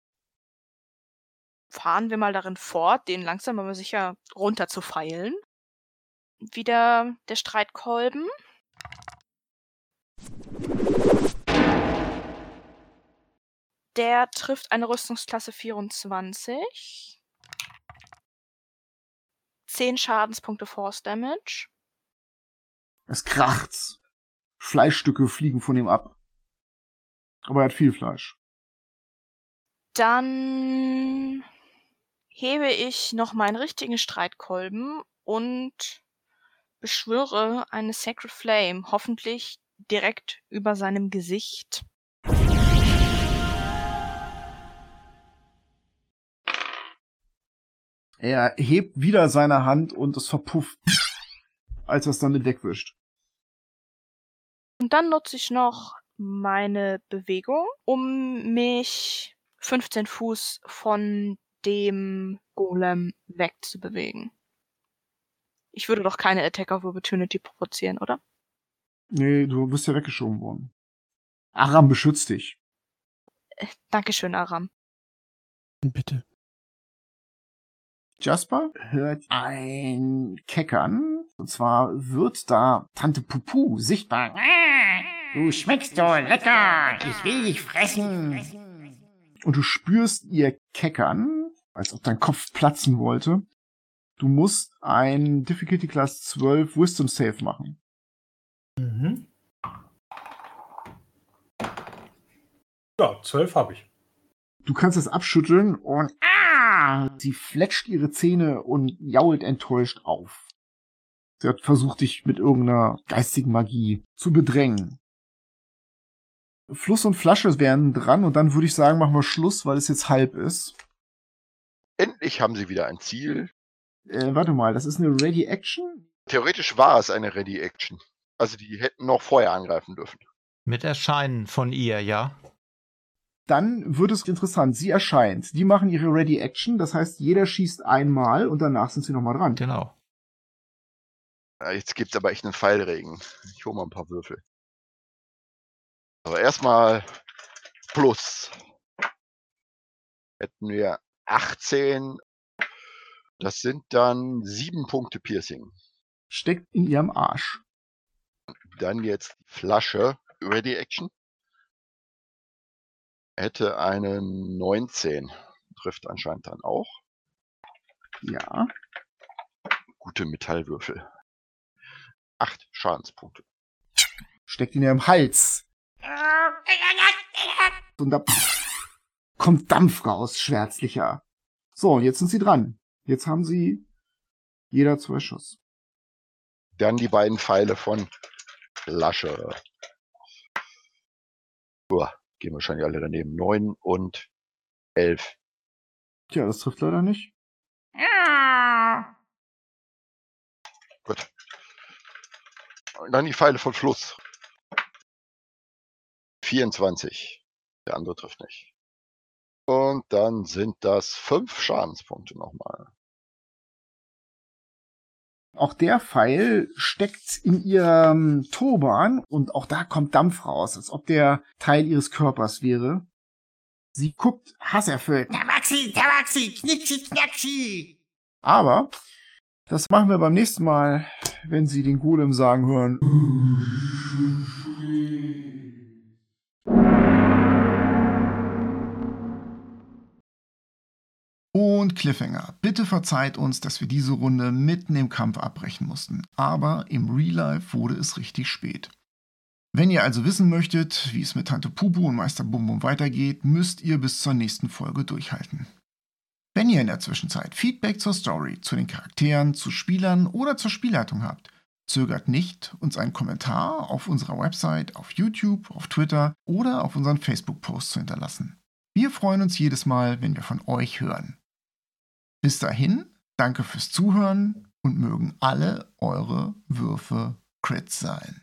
Fahren wir mal darin fort, den langsam aber sicher runter zu feilen. Wieder der Streitkolben. Der trifft eine Rüstungsklasse 24. 10 Schadenspunkte Force Damage. Es kracht. Fleischstücke fliegen von ihm ab. Aber er hat viel Fleisch. Dann hebe ich noch meinen richtigen Streitkolben und beschwöre eine Sacred Flame, hoffentlich direkt über seinem Gesicht. Er hebt wieder seine Hand und es verpufft, als er es damit wegwischt. Und dann nutze ich noch meine Bewegung, um mich 15 Fuß von dem Golem wegzubewegen. Ich würde doch keine Attack of Opportunity provozieren, oder? Nee, du bist ja weggeschoben worden. Aram beschützt dich. Dankeschön, Aram. Bitte. Jasper hört ein Keckern. Und zwar wird da Tante Pupu sichtbar. Du schmeckst so lecker. Ich will dich fressen. Und du spürst ihr Keckern, als ob dein Kopf platzen wollte. Du musst ein Difficulty Class 12 Wisdom Save machen. Mhm. Ja, zwölf habe ich. Du kannst es abschütteln und ah, sie fletscht ihre Zähne und jault enttäuscht auf. Sie hat versucht, dich mit irgendeiner geistigen Magie zu bedrängen. Fluss und Flasche wären dran und dann würde ich sagen, machen wir Schluss, weil es jetzt halb ist. Endlich haben sie wieder ein Ziel. Äh, warte mal, das ist eine Ready Action? Theoretisch war es eine Ready Action. Also die hätten noch vorher angreifen dürfen. Mit Erscheinen von ihr, ja? Dann wird es interessant. Sie erscheint. Die machen ihre Ready Action. Das heißt, jeder schießt einmal und danach sind sie nochmal dran. Genau. Jetzt gibt's aber echt einen Pfeilregen. Ich hole mal ein paar Würfel. Aber erstmal plus. Hätten wir 18. Das sind dann sieben Punkte Piercing. Steckt in ihrem Arsch. Dann jetzt Flasche. Ready Action. Hätte eine 19. Trifft anscheinend dann auch. Ja. Gute Metallwürfel. Acht Schadenspunkte. Steckt in ihrem Hals. Und da kommt Dampf raus, schwärzlicher. So, und jetzt sind sie dran. Jetzt haben sie jeder zwei Schuss. Dann die beiden Pfeile von Lasche. Uah, gehen wahrscheinlich alle daneben. 9 und 11. Tja, das trifft leider nicht. Ja. Und dann die Pfeile von Fluss. 24. Der andere trifft nicht. Und dann sind das fünf Schadenspunkte nochmal. Auch der Pfeil steckt in ihrem Turban und auch da kommt Dampf raus, als ob der Teil ihres Körpers wäre. Sie guckt hasserfüllt. Tabaxi, Tabaxi, Knickschi, Knackschi. Aber das machen wir beim nächsten Mal, wenn Sie den Golem sagen hören. Und Cliffhanger. Bitte verzeiht uns, dass wir diese Runde mitten im Kampf abbrechen mussten. Aber im Real Life wurde es richtig spät. Wenn ihr also wissen möchtet, wie es mit Tante Pupu und Meister Bum Bum weitergeht, müsst ihr bis zur nächsten Folge durchhalten. Wenn ihr in der Zwischenzeit Feedback zur Story, zu den Charakteren, zu Spielern oder zur Spielleitung habt, zögert nicht, uns einen Kommentar auf unserer Website, auf YouTube, auf Twitter oder auf unseren Facebook-Post zu hinterlassen. Wir freuen uns jedes Mal, wenn wir von euch hören. Bis dahin, danke fürs Zuhören und mögen alle eure Würfe Crits sein.